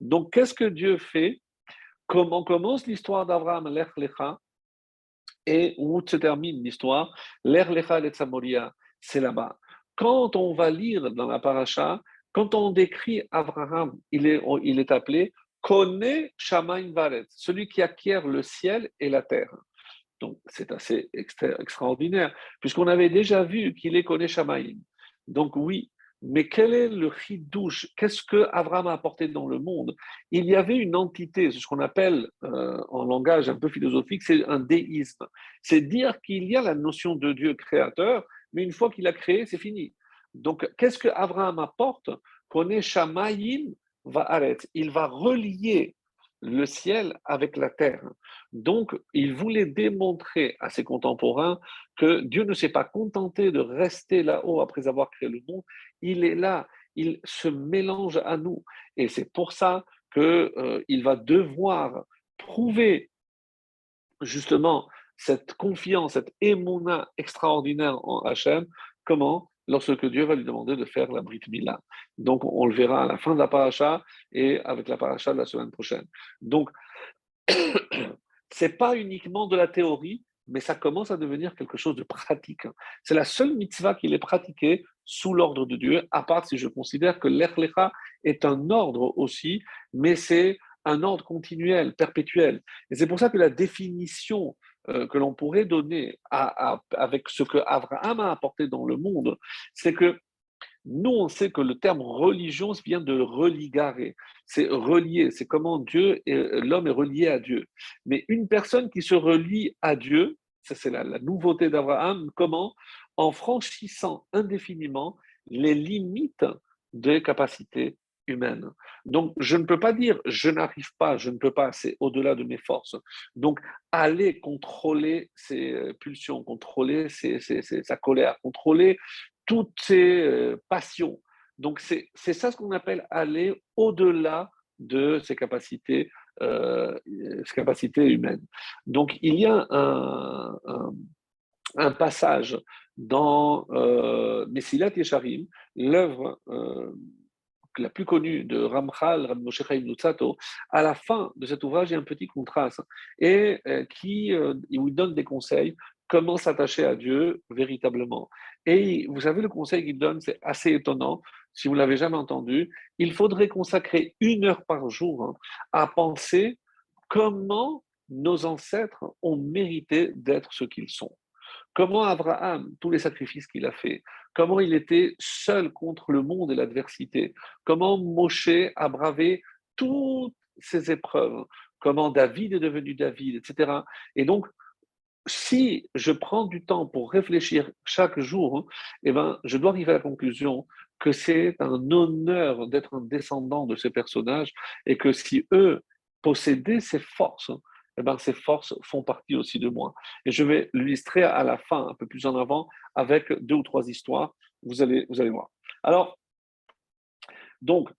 Donc, qu'est-ce que Dieu fait? Comment commence l'histoire d'Abraham, l'Ech Lecha, et où se termine l'histoire? L'Ech Lecha et c'est là-bas. Quand on va lire dans la paracha, quand on décrit Abraham, il est, il est appelé Kone Shamaim Varet, celui qui acquiert le ciel et la terre. Donc c'est assez extraordinaire, puisqu'on avait déjà vu qu'il est Kone Shamaim. Donc oui, mais quel est le chidouche? Qu'est-ce que Abraham a apporté dans le monde? Il y avait une entité, ce qu'on appelle euh, en langage un peu philosophique, c'est un déisme. C'est dire qu'il y a la notion de Dieu créateur, mais une fois qu'il a créé, c'est fini. Donc, qu'est-ce que Abraham apporte? Qu'on Shamayim va arrêter. Il va relier le ciel avec la terre. Donc, il voulait démontrer à ses contemporains que Dieu ne s'est pas contenté de rester là-haut après avoir créé le monde. Il est là, il se mélange à nous. Et c'est pour ça qu'il euh, va devoir prouver justement cette confiance, cette émona extraordinaire en Hachem. Comment? Lorsque Dieu va lui demander de faire la Brit Mila. Donc, on le verra à la fin de la paracha et avec la paracha de la semaine prochaine. Donc, <clears throat> c'est pas uniquement de la théorie, mais ça commence à devenir quelque chose de pratique. C'est la seule mitzvah qui est pratiquée sous l'ordre de Dieu, à part si je considère que l'Echlecha est un ordre aussi, mais c'est un ordre continuel, perpétuel. Et c'est pour ça que la définition euh, que l'on pourrait donner avec ce que Abraham a apporté dans le monde, c'est que nous, on sait que le terme religion vient de religarer. C'est relier, c'est comment Dieu l'homme est relié à Dieu. Mais une personne qui se relie à Dieu, ça c'est la, la nouveauté d'Abraham, comment? En franchissant indéfiniment les limites des capacités humaine. Donc, je ne peux pas dire je n'arrive pas, je ne peux pas, c'est au-delà de mes forces. Donc, aller contrôler ses euh, pulsions, contrôler sa colère, contrôler toutes ses euh, passions. Donc, c'est ça ce qu'on appelle aller au-delà de ses capacités, euh, ses capacités humaines. Donc, il y a un, passage dans euh, Messilat Yesharim, l'œuvre la plus connue de Ramchal, Ram Moshe Nutsato, à la fin de cet ouvrage, il y a un petit contraste et euh, qui euh, où il donne des conseils comment s'attacher à Dieu véritablement. Et vous savez, le conseil qu'il donne, c'est assez étonnant. Si vous l'avez jamais entendu, il faudrait consacrer une heure par jour hein, à penser comment nos ancêtres ont mérité d'être ce qu'ils sont. Comment Abraham, tous les sacrifices qu'il a fait, comment il était seul contre le monde et l'adversité, comment Moshe a bravé toutes ces épreuves, comment David est devenu David, etc. Et donc, si je prends du temps pour réfléchir chaque jour, hein, eh ben, je dois arriver à la conclusion que c'est un honneur d'être un descendant de ces personnages et que si eux possédaient ces forces, eh ben, ces forces font partie aussi de moi. Et je vais l'illustrer à la fin, un peu plus en avant, avec deux ou trois histoires. Vous allez, vous allez voir. Alors, donc,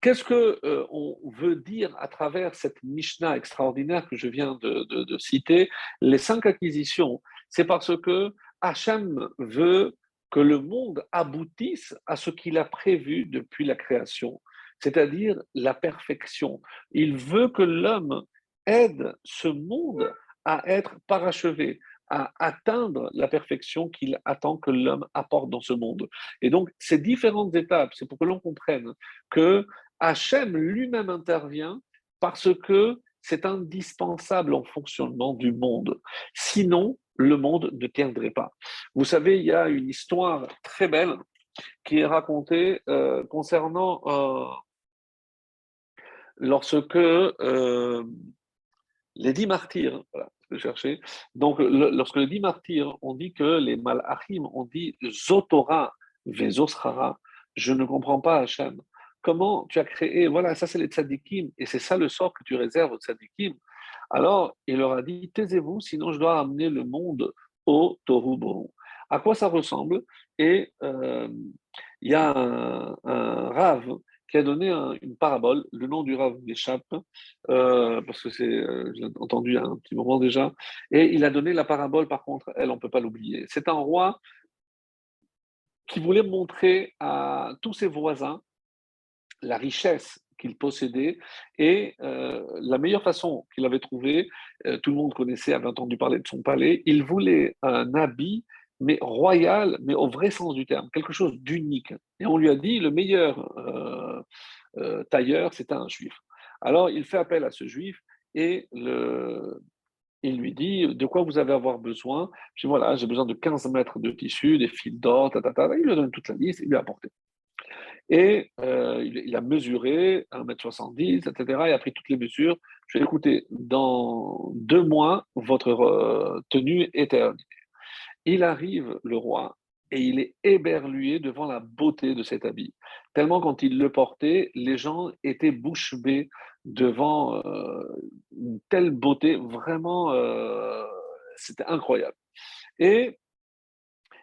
qu'est-ce qu'on euh, on veut dire à travers cette Mishnah extraordinaire que je viens de, de citer? Les cinq acquisitions, c'est parce que Hachem veut que le monde aboutisse à ce qu'il a prévu depuis la création, c'est-à-dire la perfection. Il veut que l'homme aide ce monde à être parachevé, à atteindre la perfection qu'il attend que l'homme apporte dans ce monde. Et donc, ces différentes étapes, c'est pour que l'on comprenne que Hachem lui-même intervient parce que c'est indispensable en fonctionnement du monde. Sinon, le monde ne tiendrait pas. Vous savez, il y a une histoire très belle qui est racontée euh, concernant euh, lorsque euh, les dix martyrs, voilà je cherchais. Donc, lorsque les dix martyrs, on dit que les malachim ont dit Zotora Vezoshara, je ne comprends pas Hachem. Comment tu as créé, voilà, ça c'est les tzadikim, et c'est ça le sort que tu réserves aux tzadikim. Alors, il leur a dit Taisez-vous, sinon je dois amener le monde au Tohu À quoi ça ressemble? Et euh, il y a un, un rave qui a donné une parabole. Le nom du Rav m'échappe, euh, parce que c'est, euh, entendu un petit moment déjà. Et il a donné la parabole, par contre, elle, on ne peut pas l'oublier. C'est un roi qui voulait montrer à tous ses voisins la richesse qu'il possédait et euh, la meilleure façon qu'il avait trouvée, tout le monde connaissait, avait entendu parler de son palais, il voulait un habit mais royal, mais au vrai sens du terme, quelque chose d'unique. Et on lui a dit, le meilleur euh, euh, tailleur, c'est un juif. Alors il fait appel à ce juif et il lui dit, de quoi vous avez avoir besoin? Je dis, voilà, j'ai besoin de 15 mètres de tissu, des fils d'or, ta, il lui donne toute la liste, il lui a apporté. Et euh, il, a mesuré 1m70, etc. Il a pris toutes les mesures. Je vais écouter, dans deux mois, votre tenue est terminée. Il arrive, le roi, et il est éberlué devant la beauté de cet habit. Tellement quand il le portait, les gens étaient bouche bée devant euh, une telle beauté, vraiment, euh, c'était incroyable. Et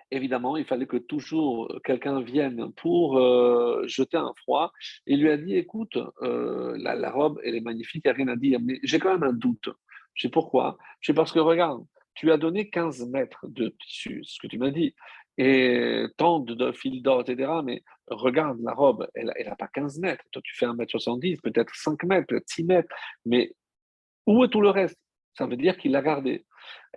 évidemment, il fallait que toujours quelqu'un vienne pour euh, jeter un froid. Il lui a dit, écoute, la, robe, elle est magnifique, il n'y a rien à dire, mais j'ai quand même un doute. Je sais pourquoi? Je sais parce que, regarde, tu as donné 15 mètres de tissu, ce que tu m'as dit, et tant de, fil d'or, etc. Mais regarde, la robe, elle n'a pas 15 mètres. Toi, tu fais 1 mètre 70, peut-être 5 mètres, peut-être 6 mètres. Mais où est tout le reste? Ça veut dire qu'il l'a gardé.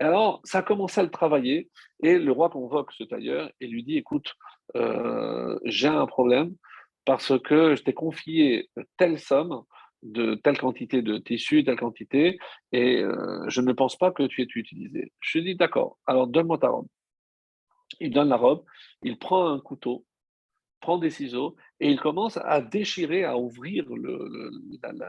alors, ça a commencé à le travailler, et le roi convoque ce tailleur et lui dit, écoute, euh, j'ai un problème parce que je t'ai confié telle somme, de telle quantité de tissu, telle quantité, et euh, je ne pense pas que tu aies utilisé. Je lui dis, d'accord, alors donne-moi ta robe. Il donne la robe, il prend un couteau, prend des ciseaux, et il commence à déchirer, à ouvrir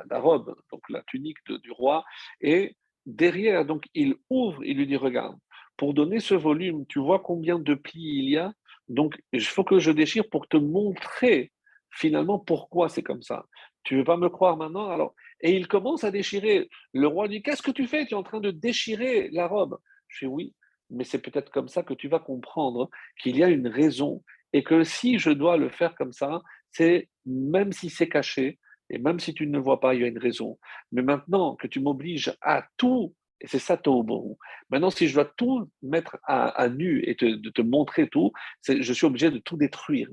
la, robe, donc la tunique du roi, et derrière, donc il ouvre, il lui dit, regarde, pour donner ce volume, tu vois combien de plis il y a, donc il faut que je déchire pour te montrer finalement, pourquoi c'est comme ça Tu veux pas me croire maintenant? Alors, et il commence à déchirer. Le roi dit Qu'est-ce que tu fais? Tu es en train de déchirer la robe. Je fais Oui, mais c'est peut-être comme ça que tu vas comprendre qu'il y a une raison et que si je dois le faire comme ça, c'est même si c'est caché et même si tu ne vois pas, il y a une raison. Mais maintenant que tu m'obliges à tout et c'est ça bon. Maintenant, si je dois tout mettre à, nu et de te montrer tout, je suis obligé de tout détruire.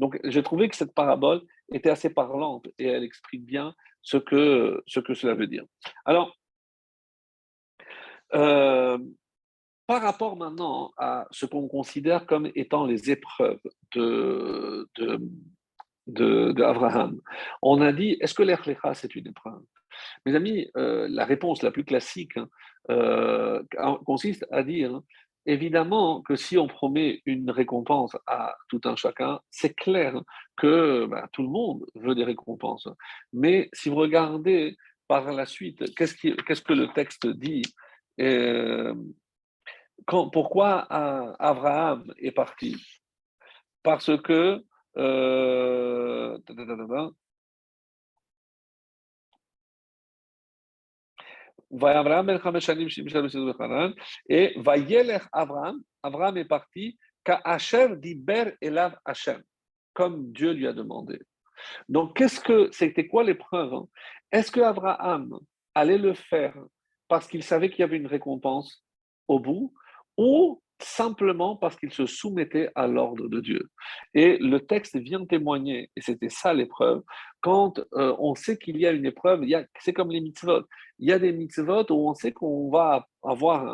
Donc, j'ai trouvé que cette parabole était assez parlante et elle exprime bien ce que, ce que cela veut dire. Alors, euh, par rapport maintenant à ce qu'on considère comme étant les épreuves de, on a dit est-ce que l'Echlecha c'est une épreuve? Mes amis, euh, la réponse la plus classique hein, euh, consiste à dire évidemment que si on promet une récompense à tout un chacun, c'est clair que bah, tout le monde veut des récompenses. Mais si vous regardez par la suite, qu'est-ce, que le texte dit? Euh, Pourquoi Abraham est parti? Parce que euh, et Vayelech Abraham, Abraham est parti, Ka'asher diber elav Hashem, comme Dieu lui a demandé. Donc, qu'est-ce que c'était quoi l'épreuve hein? Est-ce que Abraham allait le faire parce qu'il savait qu'il y avait une récompense au bout, ou simplement parce qu'il se soumettait à l'ordre de Dieu. Et le texte vient témoigner, et c'était ça l'épreuve, quand euh, on sait qu'il y a une épreuve, c'est comme les mitzvot. Il y a des mitzvot où on sait qu'on va avoir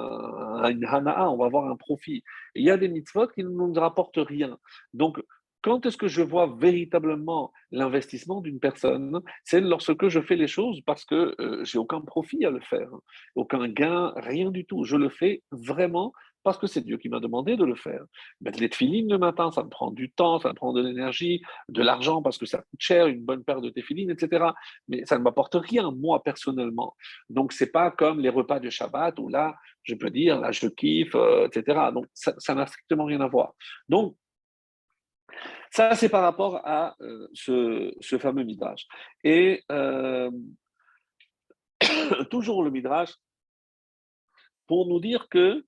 un, une hana'a, on va avoir un profit. il y a des mitzvot qui ne nous rapportent rien. Donc, quand est-ce que je vois véritablement l'investissement d'une personne C'est lorsque je fais les choses parce que euh, j'ai aucun profit à le faire, aucun gain, rien du tout. Je le fais vraiment parce que c'est Dieu qui m'a demandé de le faire. Mettre les tefilines le matin, ça me prend du temps, ça me prend de l'énergie, de l'argent parce que ça coûte cher, une bonne paire de tefilines, etc. Mais ça ne m'apporte rien, moi, personnellement. Donc, c'est pas comme les repas de Shabbat où là, je peux dire, là, je kiffe, euh, etc. Donc, ça n'a strictement rien à voir. Donc, ça, c'est par rapport à euh, ce, fameux midrash. Et euh, <coughs> toujours le midrash, pour nous dire que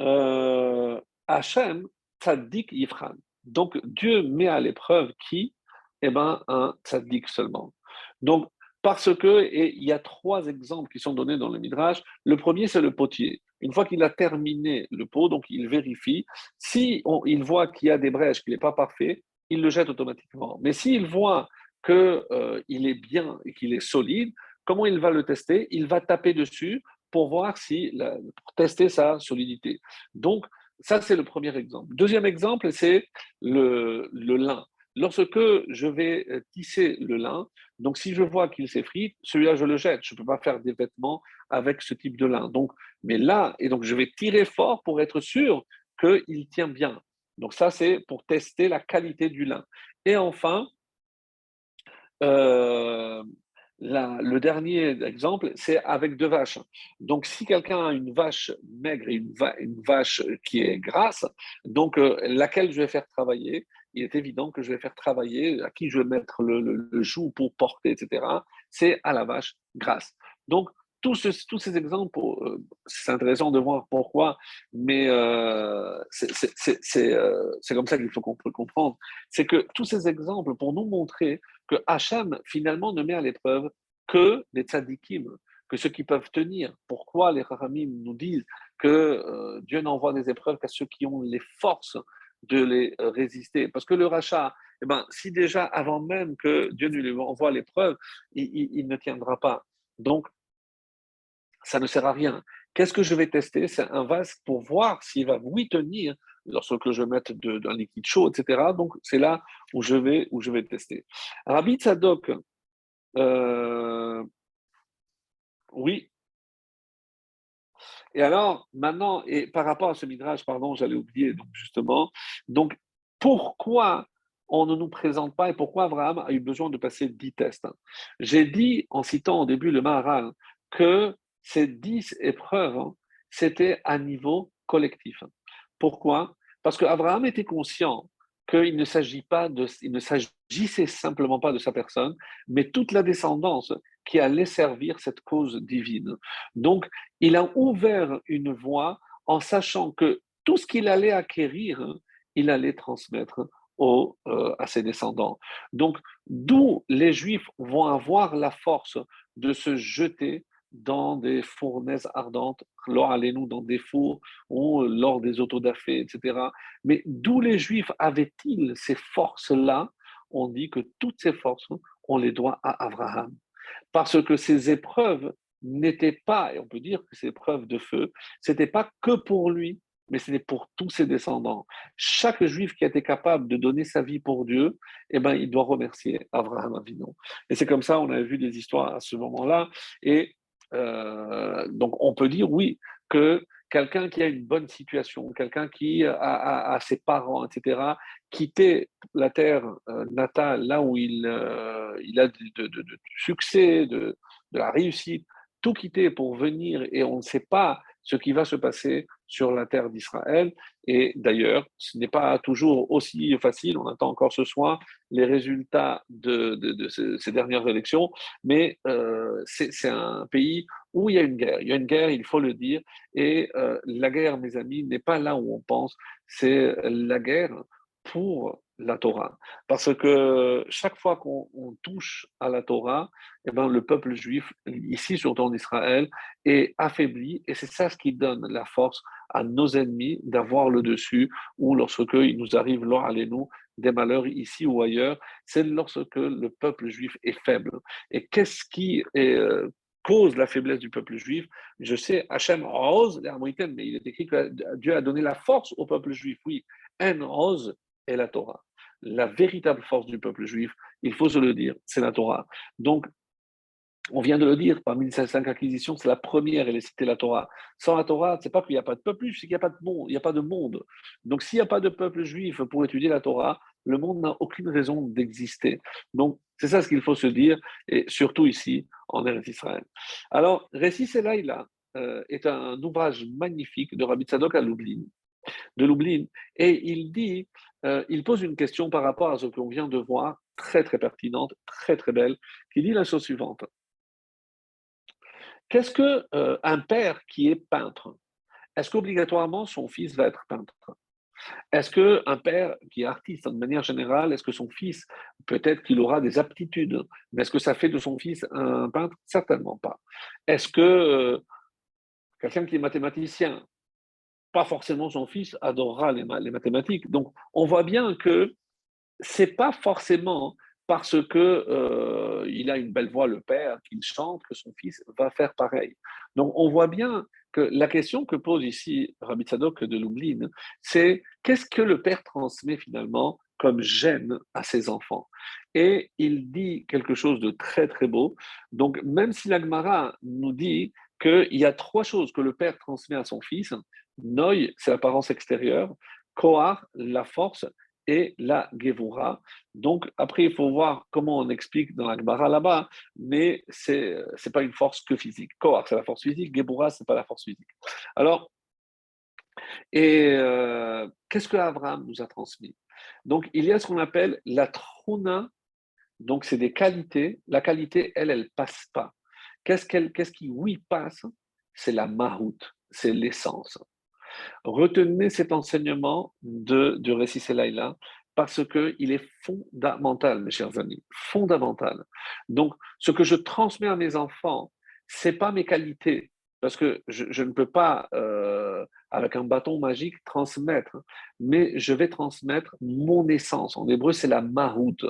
euh, Hachem, tzaddik yifran. Donc Dieu met à l'épreuve qui? Eh bien, un tzaddik seulement. Donc, parce que, et il y a trois exemples qui sont donnés dans le Midrash. Le premier, c'est le potier. Une fois qu'il a terminé le pot, donc il vérifie. Si il voit qu'il y a des brèches, qu'il n'est pas parfait, il le jette automatiquement. Mais s'il voit qu'il euh, est bien et qu'il est solide, comment il va le tester? Il va taper dessus pour voir si, pour tester sa solidité. Donc, ça, c'est le premier exemple. Deuxième exemple, c'est le, le, lin. Lorsque je vais euh, tisser le lin, donc si je vois qu'il s'effrite, celui-là, je le jette. Je ne peux pas faire des vêtements avec ce type de lin. Donc, mais là, et donc je vais tirer fort pour être sûr qu'il tient bien. Donc ça, c'est pour tester la qualité du lin. Et enfin, euh, le dernier exemple, c'est avec deux vaches. Donc, si quelqu'un a une vache maigre et une, vache qui est grasse, donc euh, laquelle je vais faire travailler, il est évident que je vais faire travailler, à qui je vais mettre le, joug pour porter, etc., c'est à la vache grasse. Donc, tous, tous ces exemples, euh, c'est intéressant de voir pourquoi, mais euh, c'est comme ça qu'il faut qu'on peut comprendre. C'est que tous ces exemples pour nous montrer que Hacham, finalement, ne met à l'épreuve que des tzadikim, que ceux qui peuvent tenir. Pourquoi les Rahamim nous disent que euh, Dieu n'envoie des épreuves qu'à ceux qui ont les forces de les euh, résister? Parce que le rachat, eh ben, si déjà avant même que Dieu lui envoie l'épreuve, il, ne tiendra pas. Donc, ça ne sert à rien. Qu'est-ce que je vais tester? C'est un vase pour voir s'il va oui tenir lorsque je vais mettre liquide chaud, etc. Donc, c'est là où je vais, où je vais tester. Rabbi Tzadok, euh, oui. Et alors, maintenant, et par rapport à ce midrash, pardon, j'allais oublier, donc justement, donc pourquoi on ne nous présente pas et pourquoi Abraham a eu besoin de passer dix tests? J'ai dit, en citant au début le Maharal, que ces dix épreuves, hein, c'était à niveau collectif. Pourquoi? Parce qu'Abraham était conscient qu'il ne s'agit pas de, il ne s'agissait simplement pas de sa personne, mais toute la descendance qui allait servir cette cause divine. Donc, il a ouvert une voie en sachant que tout ce qu'il allait acquérir, il allait transmettre euh, à ses descendants. Donc, d'où les Juifs vont avoir la force de se jeter dans des fournaises ardentes, lors allez-nous dans des fours ou lors des autodafés, etc. Mais d'où les Juifs avaient-ils ces forces-là? On dit que toutes ces forces, on les doit à Abraham. Parce que ces épreuves n'étaient pas, et on peut dire que ces épreuves de feu, c'était pas que pour lui, mais c'était pour tous ses descendants. Chaque juif qui a été capable de donner sa vie pour Dieu, eh ben, il doit remercier Abraham Avinu. Et c'est comme ça, on a vu des histoires à ce moment-là. Et euh, donc, on peut dire, oui, que quelqu'un qui a une bonne situation, quelqu'un qui a, ses parents, etc., quitter la terre euh, natale, là où il, euh, a de, succès, de la réussite, tout quitter pour venir et on ne sait pas ce qui va se passer sur la terre d'Israël. Et d'ailleurs, ce n'est pas toujours aussi facile. On attend encore ce soir les résultats de, ces, dernières élections, mais euh, c'est un pays où il y a une guerre. Il y a une guerre, il faut le dire. Et euh, la guerre, mes amis, n'est pas là où on pense. C'est la guerre pour la Torah. Parce que chaque fois qu'on touche à la Torah, eh ben, le peuple juif, ici surtout en Israël, est affaibli et c'est ça ce qui donne la force à nos ennemis d'avoir le dessus ou lorsque il nous arrive, lors nous des malheurs ici ou ailleurs, c'est lorsque le peuple juif est faible. Et qu'est-ce qui euh, cause la faiblesse du peuple juif? Je sais, Hachem rose les mais il est écrit que Dieu a donné la force au peuple juif. Oui, un rose est la Torah la véritable force du peuple juif, il faut se le dire, c'est la Torah. Donc, on vient de le dire, parmi les cinq acquisitions, c'est la première, elle est citée la Torah. Sans la Torah, c'est pas qu'il n'y a pas de peuple juif, c'est qu'il n'y a pas de monde, il a pas de monde. Donc, s'il n'y a pas de peuple juif pour étudier la Torah, le monde n'a aucune raison d'exister. Donc, c'est ça ce qu'il faut se dire, et surtout ici, en Eretz Israël. Alors, Récit Selaïla euh, est un ouvrage magnifique de Rabbi Tzadok à Lublin, de Lublin, et il dit euh, il pose une question par rapport à ce qu'on vient de voir, très très pertinente, très très belle, qui dit la chose suivante. Qu'est-ce que euh, un père qui est peintre Est-ce qu'obligatoirement son fils va être peintre? Est-ce qu'un père qui est artiste, de manière générale, est-ce que son fils, peut-être qu'il aura des aptitudes, mais est-ce que ça fait de son fils un peintre? Certainement pas. Est-ce que euh, quelqu'un qui est mathématicien, pas forcément son fils adorera les, mathématiques. Donc, on voit bien que c'est pas forcément parce que euh, il a une belle voix, le père, qu'il chante, que son fils va faire pareil. Donc, on voit bien que la question que pose ici Rabbi Tzadok de Lublin, c'est qu'est-ce que le père transmet finalement comme gêne à ses enfants? Et il dit quelque chose de très très beau. Donc même si l'Agmara nous dit qu'il y a trois choses que le père transmet à son fils, Noi, c'est l'apparence extérieure. Kohar, la force. Et la Gevura. Donc, après, il faut voir comment on explique dans la Gemara là-bas, mais ce n'est pas une force que physique. Kohar, c'est la force physique. Gevura, ce n'est pas la force physique. Alors, et euh, qu'est-ce que Abraham nous a transmis? Donc, il y a ce qu'on appelle la truna. Donc, c'est des qualités. La qualité, elle, elle passe pas. Qu'est-ce, qui, oui, passe? C'est la mahout, c'est l'essence. Retenez cet enseignement de, du récit Selaïla parce qu'il est fondamental, mes chers amis, fondamental. Donc, ce que je transmets à mes enfants, c'est pas mes qualités, parce que je, ne peux pas, euh, avec un bâton magique, transmettre, mais je vais transmettre mon essence. En hébreu, c'est la maroute.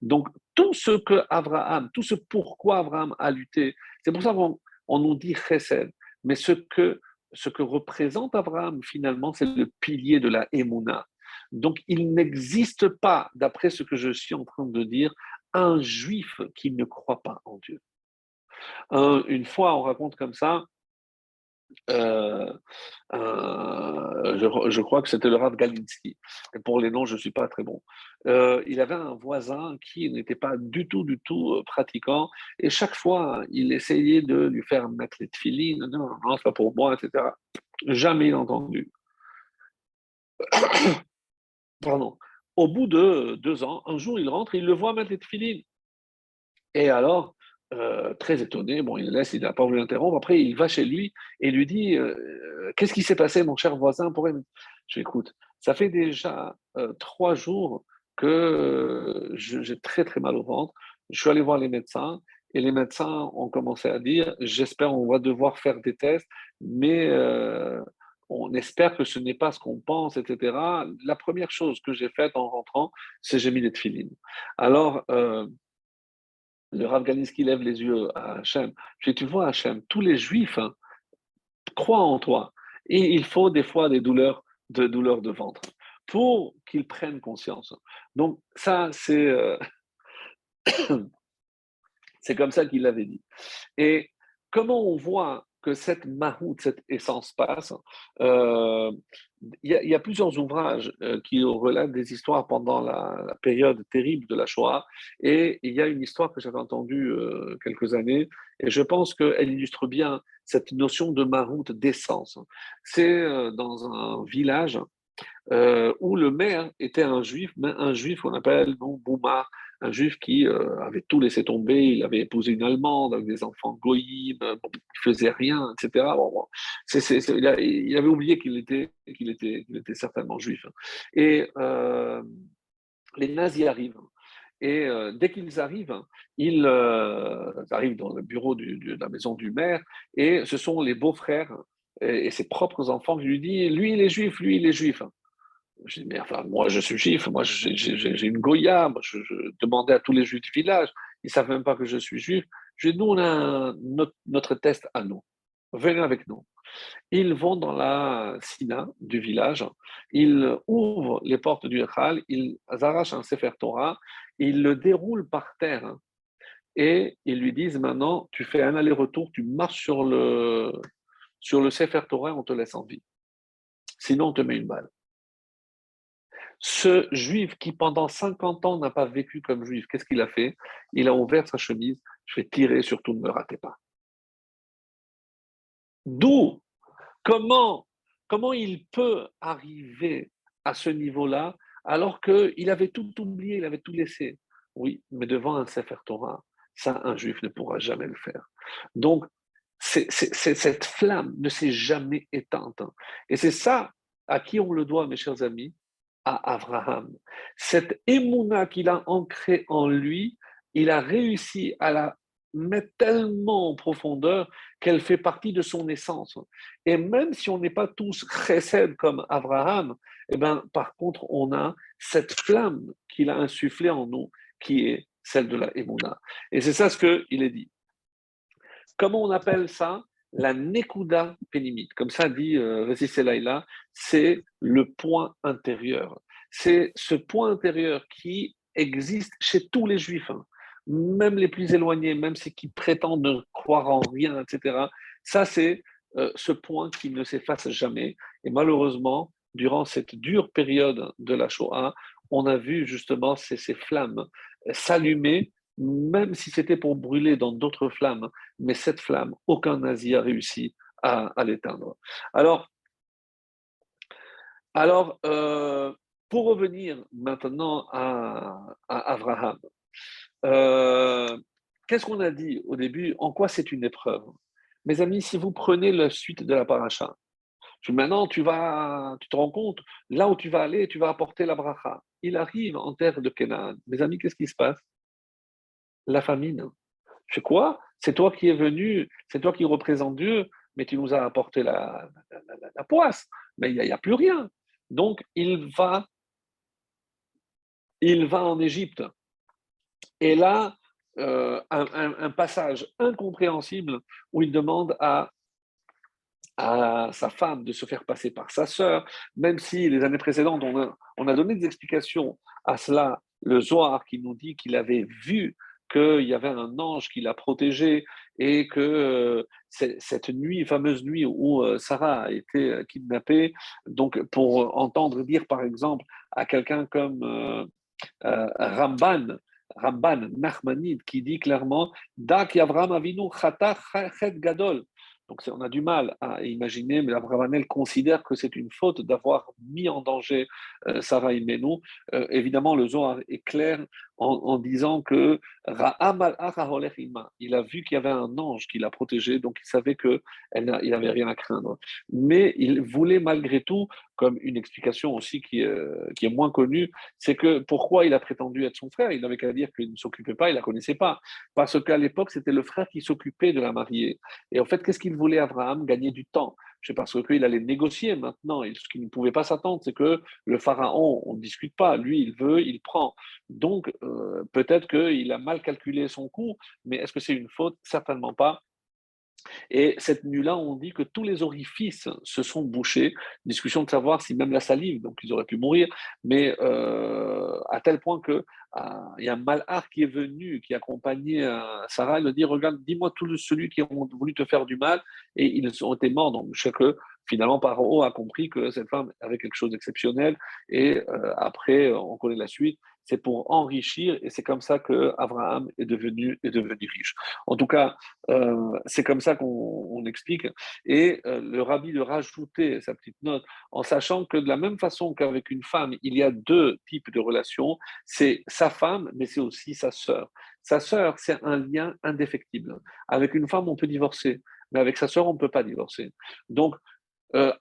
Donc, tout ce que Abraham, tout ce pourquoi Abraham a lutté, c'est pour ça qu'on nous dit chesed, mais ce que ce que représente Abraham, finalement, c'est le pilier de la Emouna. Donc, il n'existe pas, d'après ce que je suis en train de dire, un juif qui ne croit pas en Dieu. une fois, on raconte comme ça, euh, euh, je, crois que c'était le Rav Galinsky. pour les noms, je ne suis pas très bon. Euh, il avait un voisin qui n'était pas du tout, du tout pratiquant. Et chaque fois, il essayait de lui faire mettre les tefilines. Non, non, c'est pas pour moi, etc. Jamais entendu. <coughs> Pardon. au bout de deux ans, un jour, il rentre il le voit mettre les tefilines. Et alors, euh, très étonné, bon, il laisse, il n'a pas voulu l'interrompre. Après, il va chez lui et lui dit euh, Qu'est-ce qui s'est passé, mon cher voisin? Pour Je écoute, ça fait déjà euh, trois jours que j'ai très très mal au ventre. Je suis allé voir les médecins et les médecins ont commencé à dire J'espère on va devoir faire des tests, mais on espère que ce n'est pas ce qu'on pense, etc. La première chose que j'ai faite en rentrant, c'est j'ai mis des tefilines. Alors, euh, le Rav qui lève les yeux à Hachem. Je dis, tu vois, Hachem, tous les juifs hein, croient en toi. Et il faut des fois des douleurs de, douleurs de ventre pour qu'ils prennent conscience. Donc, ça, c'est. Euh, <coughs> c'est comme ça qu'il l'avait dit. Et comment on voit que cette mahout, cette essence passe. Euh, il y, a plusieurs ouvrages euh, qui relatent des histoires pendant la, période terrible de la Shoah. Et il y a une histoire que j'avais entendue euh, quelques années, et je pense qu'elle illustre bien cette notion de mahout, d'essence. C'est dans un village où le maire était un juif, mais un juif qu'on appelle non, Boumar, un juif qui euh, avait tout laissé tomber, il avait épousé une Allemande avec des enfants goïm, euh, il faisait rien, etc. il, avait oublié qu'il était, qu'il était, était certainement juif. Et euh, les nazis arrivent. Et dès qu'ils arrivent, ils arrivent dans le bureau de la maison du maire, et ce sont les beaux-frères et, et, ses propres enfants qui lui disent, lui il est juif, lui il est juif. Je dis, mais enfin, moi je suis juif, moi j'ai une Goya, moi, je, demandais à tous les juifs du village, ils ne savent même pas que je suis juif. Je dis, nous on a notre, test à nous, venez avec nous. Ils vont dans la Sina du village, ils ouvrent les portes du Echal, ils arrachent un Sefer Torah, ils le déroulent par terre et ils lui disent maintenant, tu fais un aller-retour, tu marches sur le, sur le Sefer Torah, on te laisse en vie. Sinon, on te met une balle. Ce juif qui pendant 50 ans n'a pas vécu comme juif, qu'est-ce qu'il a fait? Il a ouvert sa chemise, je vais tirer, surtout ne me ratez pas. D'où comment, comment il peut arriver à ce niveau-là alors qu'il avait tout oublié, il avait tout laissé? Oui, mais devant un Sefer Torah, ça, un juif ne pourra jamais le faire. Donc, cette flamme ne s'est jamais éteinte. Et c'est ça à qui on le doit, mes chers amis, à Abraham. Cette émouna qu'il a ancrée en lui, il a réussi à la mettre tellement en profondeur qu'elle fait partie de son essence. Et même si on n'est pas tous chesed comme Abraham, eh ben, par contre, on a cette flamme qu'il a insufflée en nous, qui est celle de la émouna. Et c'est ça ce qu'il est dit. Comment on appelle ça? La Nekuda Pénimite, comme ça dit euh, Laila, c'est le point intérieur. C'est ce point intérieur qui existe chez tous les juifs, hein. même les plus éloignés, même ceux qui prétendent ne croire en rien, etc. Ça, c'est euh, ce point qui ne s'efface jamais. Et malheureusement, durant cette dure période de la Shoah, on a vu justement ces flammes s'allumer même si c'était pour brûler dans d'autres flammes, mais cette flamme, aucun nazi a réussi à, l'éteindre. Alors, euh, pour revenir maintenant à, Abraham, euh, qu'est-ce qu'on a dit au début? En quoi c'est une épreuve? Mes amis, si vous prenez la suite de la paracha, maintenant tu vas, tu te rends compte, là où tu vas aller, tu vas apporter la bracha. Il arrive en terre de Canaan. Mes amis, qu'est-ce qui se passe? La famine. C'est quoi? C'est toi qui es venu, c'est toi qui représente Dieu, mais tu nous as apporté la, poisse. Mais il n'y a, plus rien. Donc, il va, il va en Égypte. Et là, euh, un, passage incompréhensible où il demande à, à sa femme de se faire passer par sa sœur, même si les années précédentes, on a, on a donné des explications à cela. Le Zohar qui nous dit qu'il avait vu qu'il y avait un ange qui l'a protégé et que euh, cette nuit, fameuse nuit où euh, Sarah a été euh, kidnappée, donc pour entendre dire par exemple à quelqu'un comme Ramban, Ramban Nachmanid, qui dit clairement Dak Yavram Avinu Gadol. Donc on a du mal à imaginer, mais Abravanel considère que c'est une faute d'avoir mis en danger euh, Sarah et Menou. Euh, évidemment, le Zohar est clair en, disant que il a vu qu'il y avait un ange qui l'a protégé, donc il savait qu'il n'avait rien à craindre. Mais il voulait malgré tout, comme une explication aussi qui, euh, qui est moins connue, c'est que pourquoi il a prétendu être son frère? Il n'avait qu'à dire qu'il ne s'occupait pas, il ne la connaissait pas. Parce qu'à l'époque, c'était le frère qui s'occupait de la mariée. Et en fait, qu'est-ce voulait Abraham Gagner du temps. C'est parce qu'il allait négocier maintenant. Et ce qu'il ne pouvait pas s'attendre, c'est que le pharaon, on ne discute pas. Lui, il veut, il prend. Donc, euh, peut-être qu'il a mal calculé son coût, mais est-ce que c'est une faute? Certainement pas. Et cette nuit-là, on dit que tous les orifices se sont bouchés. Discussion de savoir si même la salive, donc ils auraient pu mourir, mais euh, à tel point que ah, il y a un malheur qui est venu, qui accompagnait euh, Sarah, il lui dit Regarde, dis-moi tous ceux qui ont voulu te faire du mal, et ils ont été morts. Donc, je sais que finalement, Paro a compris que cette femme avait quelque chose d'exceptionnel, et euh, après, on connaît la suite c'est pour enrichir, et c'est comme ça que Abraham est devenu, est devenu riche. En tout cas, euh, c'est comme ça qu'on explique. Et euh, le rabbi de rajouter sa petite note en sachant que de la même façon qu'avec une femme, il y a deux types de relations, c'est sa femme, mais c'est aussi sa sœur. Sa sœur, c'est un lien indéfectible. Avec une femme, on peut divorcer, mais avec sa sœur, on ne peut pas divorcer. Donc, euh,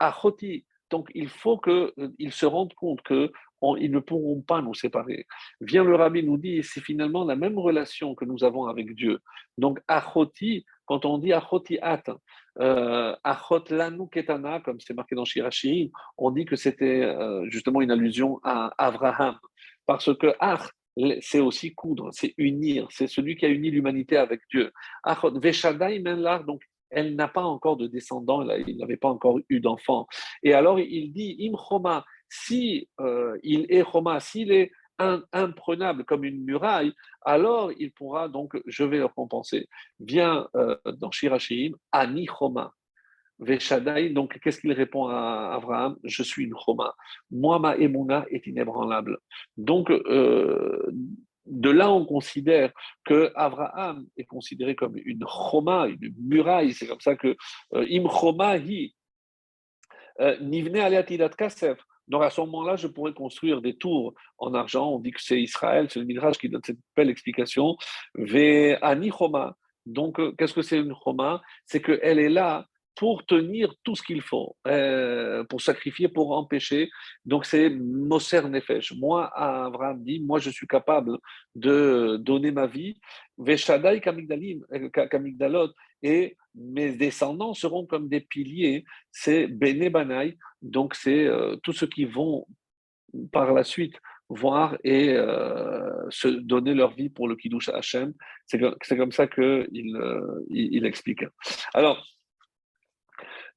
donc il faut qu'ils se rendent compte que ils ne pourront pas nous séparer. Vient le rabbi nous dit, c'est finalement la même relation que nous avons avec Dieu. Donc, achoti, quand on dit achoti at, euh, achot ketana, comme c'est marqué dans Shirashi, on dit que c'était euh, justement une allusion à Abraham. Parce que ach, c'est aussi coudre, c'est unir, c'est celui qui a uni l'humanité avec Dieu. Achot veshadai menlar, donc elle n'a pas encore de descendants, il n'avait pas encore eu d'enfants. Et alors il dit, imchoma, si euh, il est Roma, s'il est imprenable comme une muraille, alors il pourra donc, je vais le compenser. Vient euh, dans Shirachim, Ani Choma. Veshadai, donc qu'est-ce qu'il répond à Abraham? Je suis une Choma. Moi, ma est inébranlable. Donc, euh, de là, on considère que Abraham est considéré comme une Choma, une muraille. C'est comme ça que Im Choma hi. Nivne aliatidat kasef. Donc à ce moment-là, je pourrais construire des tours en argent. On dit que c'est Israël, c'est le Midrash qui donne cette belle explication. Ve'ani Choma. Donc, euh, qu'est-ce que c'est une Choma? C'est qu'elle est là pour tenir tout ce qu'il faut, euh, pour sacrifier, pour empêcher. Donc c'est Moser Nefesh. Moi, Abraham dit, moi je suis capable de donner ma vie. Veshadai euh, Kamigdalot. Et mes descendants seront comme des piliers. C'est Bene Banai. Donc c'est euh, tous ceux qui vont par la suite voir et se donner leur vie pour le Kiddush Hashem. C'est comme ça qu'il il, explique. Alors,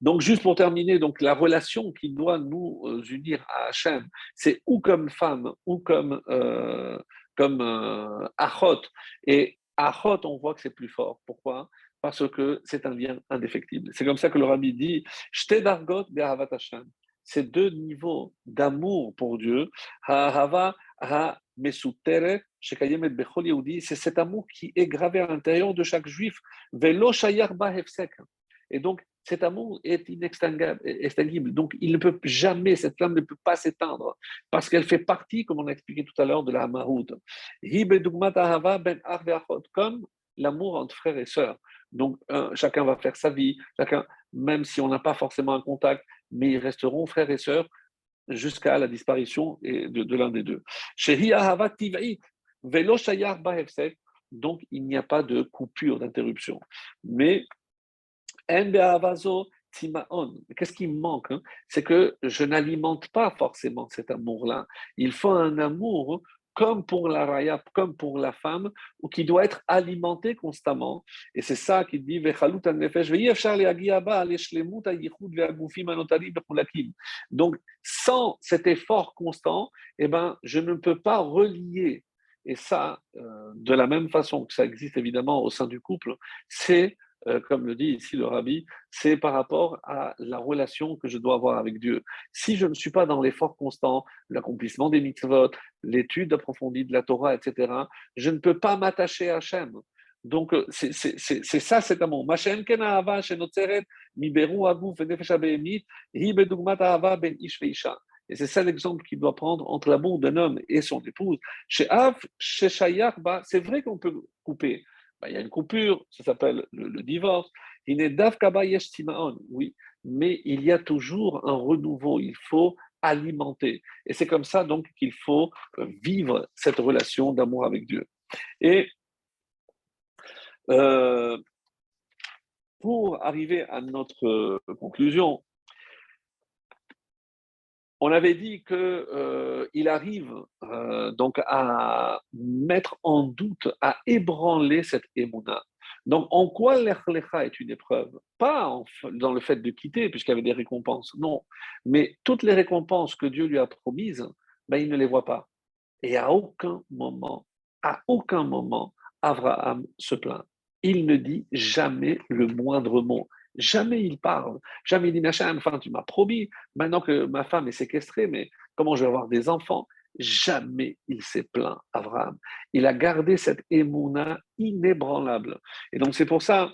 donc, juste pour terminer, donc la relation qui doit nous euh, unir à Hachem, c'est ou comme femme ou comme, euh, comme euh, Achot. Et Achot, on voit que c'est plus fort. Pourquoi? Parce que c'est un lien indéfectible. C'est comme ça que le rabbi dit Dargot Hashem. C'est deux niveaux d'amour pour Dieu. Ha ha c'est cet amour qui est gravé à l'intérieur de chaque juif. Et donc, cet amour est inextinguible. Donc, il ne peut jamais, cette flamme ne peut pas s'éteindre, parce qu'elle fait partie, comme on a expliqué tout à l'heure, de la maroute. Ben comme l'amour entre frères et sœurs. Donc, chacun va faire sa vie, chacun, même si on n'a pas forcément un contact, mais ils resteront frères et sœurs jusqu'à la disparition de, de l'un des deux. Donc, il n'y a pas de coupure, d'interruption. Mais Qu'est-ce qui me manque hein? C'est que je n'alimente pas forcément cet amour-là. Il faut un amour comme pour la raya, comme pour la femme, ou qui doit être alimenté constamment. Et c'est ça qu'il dit Donc, sans cet effort constant, eh ben, je ne peux pas relier. Et ça, euh, de la même façon que ça existe évidemment au sein du couple, c'est euh, comme le dit ici le rabbi, c'est par rapport à la relation que je dois avoir avec Dieu. Si je ne suis pas dans l'effort constant, l'accomplissement des mitzvot, l'étude approfondie de la Torah, etc., je ne peux pas m'attacher à Hachem. Donc, euh, c'est ça cet amour. Et c'est ça l'exemple qu'il doit prendre entre l'amour d'un homme et son épouse. Chez Av, chez c'est vrai qu'on peut couper. Ben, il y a une coupure, ça s'appelle le, divorce. Il est oui, mais il y a toujours un renouveau. Il faut alimenter. Et c'est comme ça donc qu'il faut euh, vivre cette relation d'amour avec Dieu. Et euh, pour arriver à notre euh, conclusion, on avait dit qu'il euh, arrive donc à mettre en doute, à ébranler cette émouna. Donc, en quoi l'Echlecha est une épreuve? Pas dans le fait de quitter, puisqu'il y avait des récompenses, non. Mais toutes les récompenses que Dieu lui a promises, ben, il ne les voit pas. Et à aucun moment, à aucun moment, Abraham se plaint il ne dit jamais le moindre mot. Jamais il parle. Jamais il dit, machin, enfin, tu m'as promis, maintenant que ma femme est séquestrée, mais comment je vais avoir des enfants? Jamais il s'est plaint, Abraham. Il a gardé cette émouna inébranlable. Et donc, c'est pour ça,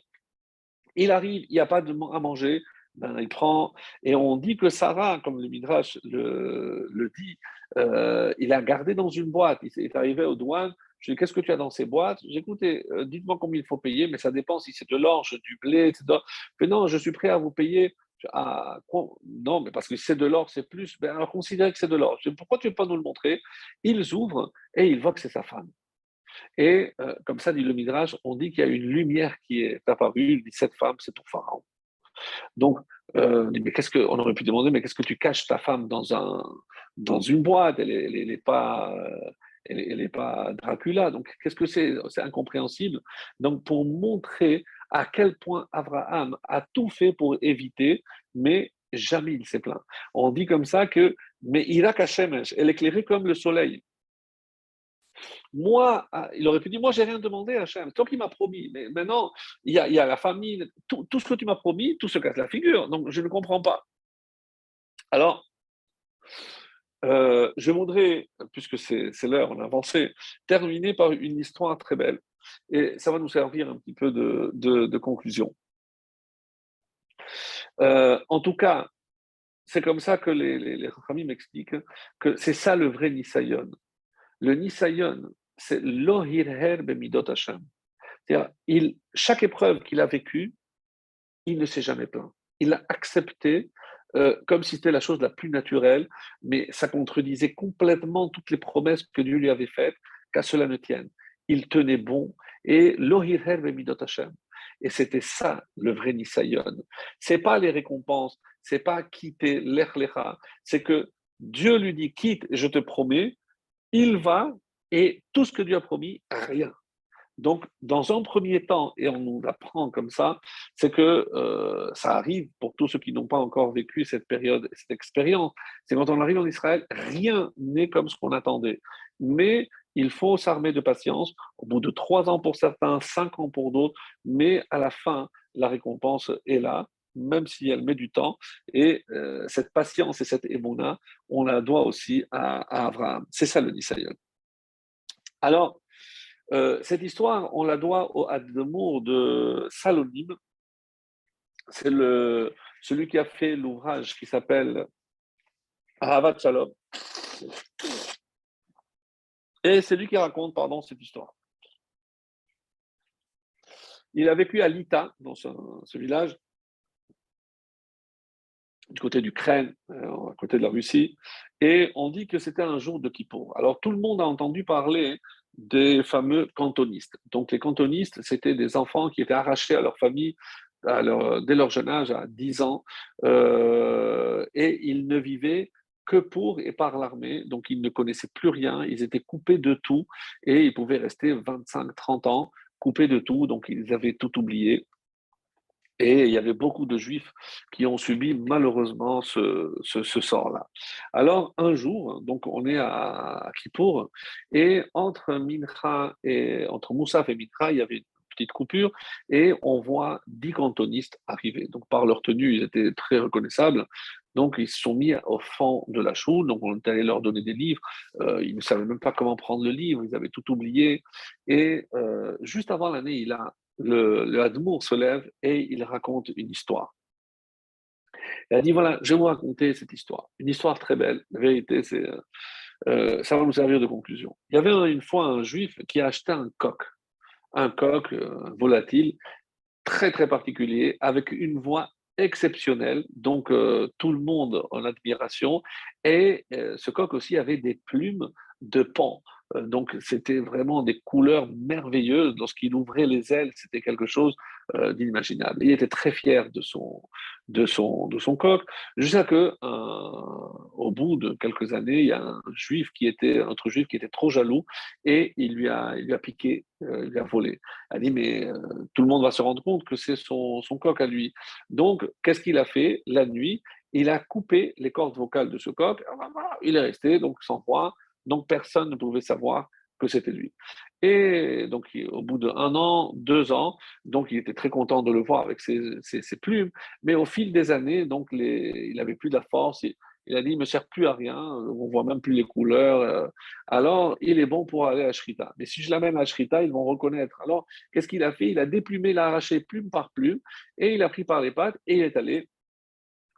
il arrive, il n'y a pas de à manger, ben, il prend, et on dit que Sarah, comme le Midrash le, dit, euh, il a gardé dans une boîte, il est arrivé aux douanes, je lui dis, qu'est-ce que tu as dans ces boîtes? J'ai écouté, euh, dites-moi combien il faut payer, mais ça dépend si c'est de l'orge, du blé, etc. Mais non, je suis prêt à vous payer. Ah, non, mais parce que c'est de l'or, c'est plus. Ben, alors considérez que c'est de l'or. Pourquoi tu ne veux pas nous le montrer? Ils ouvrent et ils voient que c'est sa femme. Et euh, comme ça, dit le Midrash, on dit qu'il y a une lumière qui est apparue. Il dit cette femme, c'est pour Pharaon. Donc, euh, mais qu'est-ce que, on aurait pu demander, mais qu'est-ce que tu caches ta femme dans, un, dans une boîte? Elle n'est pas, elle n'est pas Dracula. Donc, qu'est-ce que c'est? C'est incompréhensible. Donc, pour montrer à quel point Abraham a tout fait pour éviter, mais jamais il s'est plaint. On dit comme ça que, mais Irak Hashemesh, elle éclairait comme le soleil. Moi, ah, il aurait pu dire, moi, j'ai rien demandé à Hachem, toi qui m'as promis. Mais maintenant, il y a, la famille, tout, tout, ce que tu m'as promis, tout se casse la figure. Donc, je ne comprends pas. Alors, euh, je voudrais, puisque c'est l'heure, on a avancé, terminer par une histoire très belle. Et ça va nous servir un petit peu de, conclusion. Euh, en tout cas, c'est comme ça que les, les, m'expliquent que c'est ça le vrai Nisayon. Le Nisayon, c'est l'Ohirher Bemidot Hashem. C'est-à-dire, chaque épreuve qu'il a vécue, il ne s'est jamais plaint. Il a accepté euh, comme si c'était la chose la plus naturelle, mais ça contredisait complètement toutes les promesses que Dieu lui avait faites, qu'à cela ne tienne. Il tenait bon, et l'Ohirher Bemidot Hashem. Et c'était ça le vrai Nisayon. C'est pas les récompenses, c'est pas quitter l'Echlecha, c'est que Dieu lui dit quitte, je te promets, il va, et tout ce que Dieu a promis, rien. Donc, dans un premier temps, et on nous l'apprend comme ça, c'est que euh, ça arrive pour tous ceux qui n'ont pas encore vécu cette période, cette expérience, c'est quand on arrive en Israël, rien n'est comme ce qu'on attendait. Mais il faut s'armer de patience, au bout de trois ans pour certains, cinq ans pour d'autres, mais à la fin, la récompense est là, même si elle met du temps. Et euh, cette patience et cette émona, on la doit aussi à, Abraham. C'est ça le Nisayon. Alors, euh, cette histoire, on la doit au Admour de Salonim. C'est celui qui a fait l'ouvrage qui s'appelle Ravat Shalom. Et c'est lui qui raconte, pardon, cette histoire. Il a vécu à Lita, dans ce, village, du côté du Crène, euh, à côté de la Russie, et on dit que c'était un jour de Kippour. Alors tout le monde a entendu parler des fameux cantonistes. Donc les cantonistes, c'était des enfants qui étaient arrachés à leur famille dès leur jeune âge, à 10 ans, euh, et ils ne vivaient que pour et par l'armée, donc ils ne connaissaient plus rien, ils étaient coupés de tout, et ils pouvaient rester 25-30 ans coupés de tout, donc ils avaient tout oublié. Et il y avait beaucoup de juifs qui ont subi malheureusement ce, sort-là. Alors un jour, donc on est à, Kippour, et entre Mincha et entre Moussaf et Mincha, il y avait une petite coupure, et on voit dix cantonistes arriver. Donc par leur tenue, ils étaient très reconnaissables. Donc ils se sont mis au fond de la choule, donc on est allé leur donner des livres. Euh, ils ne savaient même pas comment prendre le livre, ils avaient tout oublié. Et euh, juste avant l'année, il a le, le se lève et il raconte une histoire. Il a dit voilà, je vais vous raconter cette histoire. Une histoire très belle. La vérité, c'est euh, ça va nous servir de conclusion. Il y avait une fois un juif qui a acheté un coq, un coq volatile très très particulier, avec une voix exceptionnelle, donc euh, tout le monde en admiration, et euh, ce coq aussi avait des plumes de pan. Euh, donc c'était vraiment des couleurs merveilleuses. Lorsqu'il ouvrait les ailes, c'était quelque chose euh, d'inimaginable. Il était très fier de son, de son, de son coq, jusqu'à que, euh, au bout de quelques années, il y a un juif qui était, un autre juif qui était trop jaloux et il lui a, il lui a piqué, il lui a volé. Il a dit, mais tout le monde va se rendre compte que c'est son, son coq à lui. Donc, qu'est-ce qu'il a fait la nuit? Il a coupé les cordes vocales de ce coq. Il est resté donc sans voix donc personne ne pouvait savoir que c'était lui. Et donc, au bout d'un an, deux ans, donc il était très content de le voir avec ses, plumes. Mais au fil des années, donc il n'avait plus de la force. Il, a dit, il me sert plus à rien. On voit même plus les couleurs. Euh. Alors, il est bon pour aller à Shrita. Mais si je l'amène à Shrita, ils vont reconnaître. Alors, qu'est-ce qu'il a fait? Il a déplumé, il a arraché plume par plume, et il a pris par les pattes et il est allé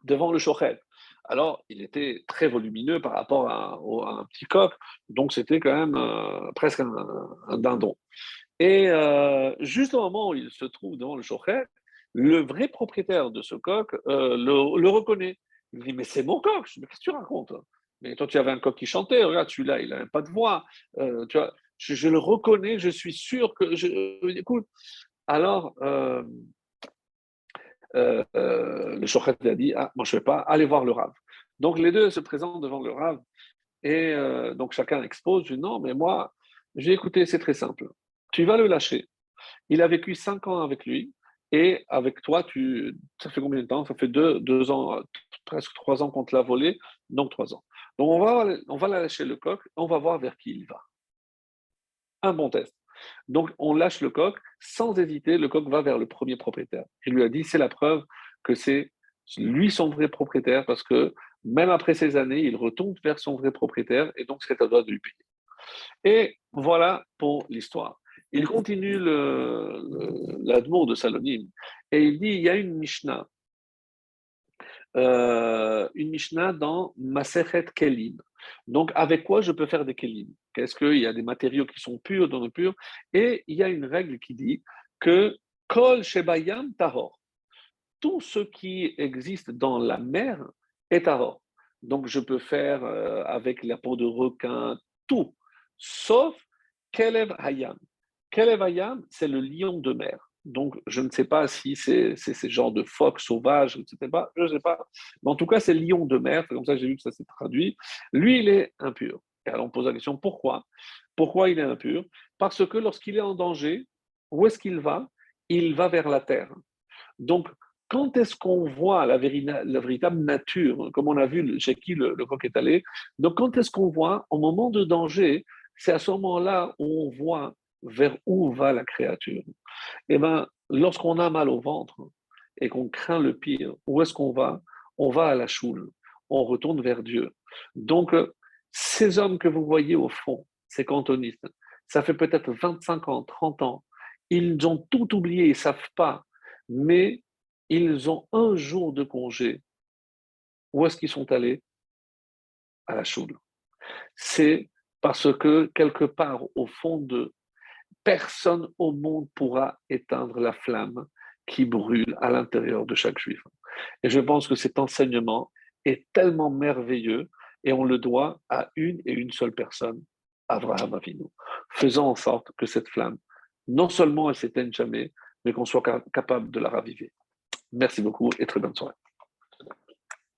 devant le shochet alors il était très volumineux par rapport à, un petit coq, donc c'était quand même euh, presque un, dindon. Et euh, juste au moment où il se trouve devant le chochet, le vrai propriétaire de ce coq euh, le, reconnaît. Il dit Mais c'est mon coq Mais qu'est-ce que tu racontes? Mais toi, tu avais un coq qui chantait, regarde celui-là, il n'avait pas de voix. tu vois, je, le reconnais, je suis sûr que. Je, alors. Euh, euh, le Shochet a dit Ah, moi je ne vais pas, aller voir le Rav. Donc les deux se présentent devant le Rav et euh, donc chacun expose dit, Non, mais moi, j'ai écouté, c'est très simple. Tu vas le lâcher. Il a vécu cinq ans avec lui et avec toi, tu, ça fait combien de temps? Ça fait deux, deux ans, presque trois ans qu'on te l'a volé, donc trois ans. Donc on va, on va lâcher le coq, on va voir vers qui il va. Un bon test. Donc, on lâche le coq, sans hésiter, le coq va vers le premier propriétaire. Il lui a dit, c'est la preuve que c'est lui son vrai propriétaire, parce que même après ces années, il retourne vers son vrai propriétaire, et donc c'est à droit de lui payer. Et voilà pour l'histoire. Il continue l'admour de Salonim, et il dit, il y a une Mishnah, euh, une Mishnah dans Masechet Kelim. Donc, avec quoi je peux faire des kelim Qu'est-ce qu'il y a des matériaux qui sont purs, non purs Et il y a une règle qui dit que kol shebayam. Tout ce qui existe dans la mer est tahor. Donc, je peux faire euh, avec la peau de requin tout, sauf kelev hayam. Kelev hayam, c'est le lion de mer. Donc, je ne sais pas si c'est ces genres de phoques sauvages, etc. Je ne sais pas. Mais en tout cas, c'est lion de mer. C'est comme ça j'ai vu que ça s'est traduit. Lui, il est impur. Et alors, on pose la question pourquoi? Pourquoi il est impur? Parce que lorsqu'il est en danger, où est-ce qu'il va? Il va vers la terre. Donc, quand est-ce qu'on voit la, véritable nature, comme on a vu chez qui le, le coq est allé Donc, quand est-ce qu'on voit, au moment de danger, c'est à ce moment-là où on voit vers où va la créature Eh bien, lorsqu'on a mal au ventre et qu'on craint le pire, où est-ce qu'on va? On va à la choule, on retourne vers Dieu. Donc, ces hommes que vous voyez au fond, ces cantonistes, ça fait peut-être 25 ans, 30 ans, ils ont tout oublié, ils ne savent pas, mais ils ont un jour de congé. Où est-ce qu'ils sont allés? À la choule. C'est parce que quelque part au fond de personne au monde pourra éteindre la flamme qui brûle à l'intérieur de chaque juif. Et je pense que cet enseignement est tellement merveilleux et on le doit à une et une seule personne, Abraham Avinu. Faisons en sorte que cette flamme, non seulement elle s'éteigne jamais, mais qu'on soit capable de la raviver. Merci beaucoup et très bonne soirée.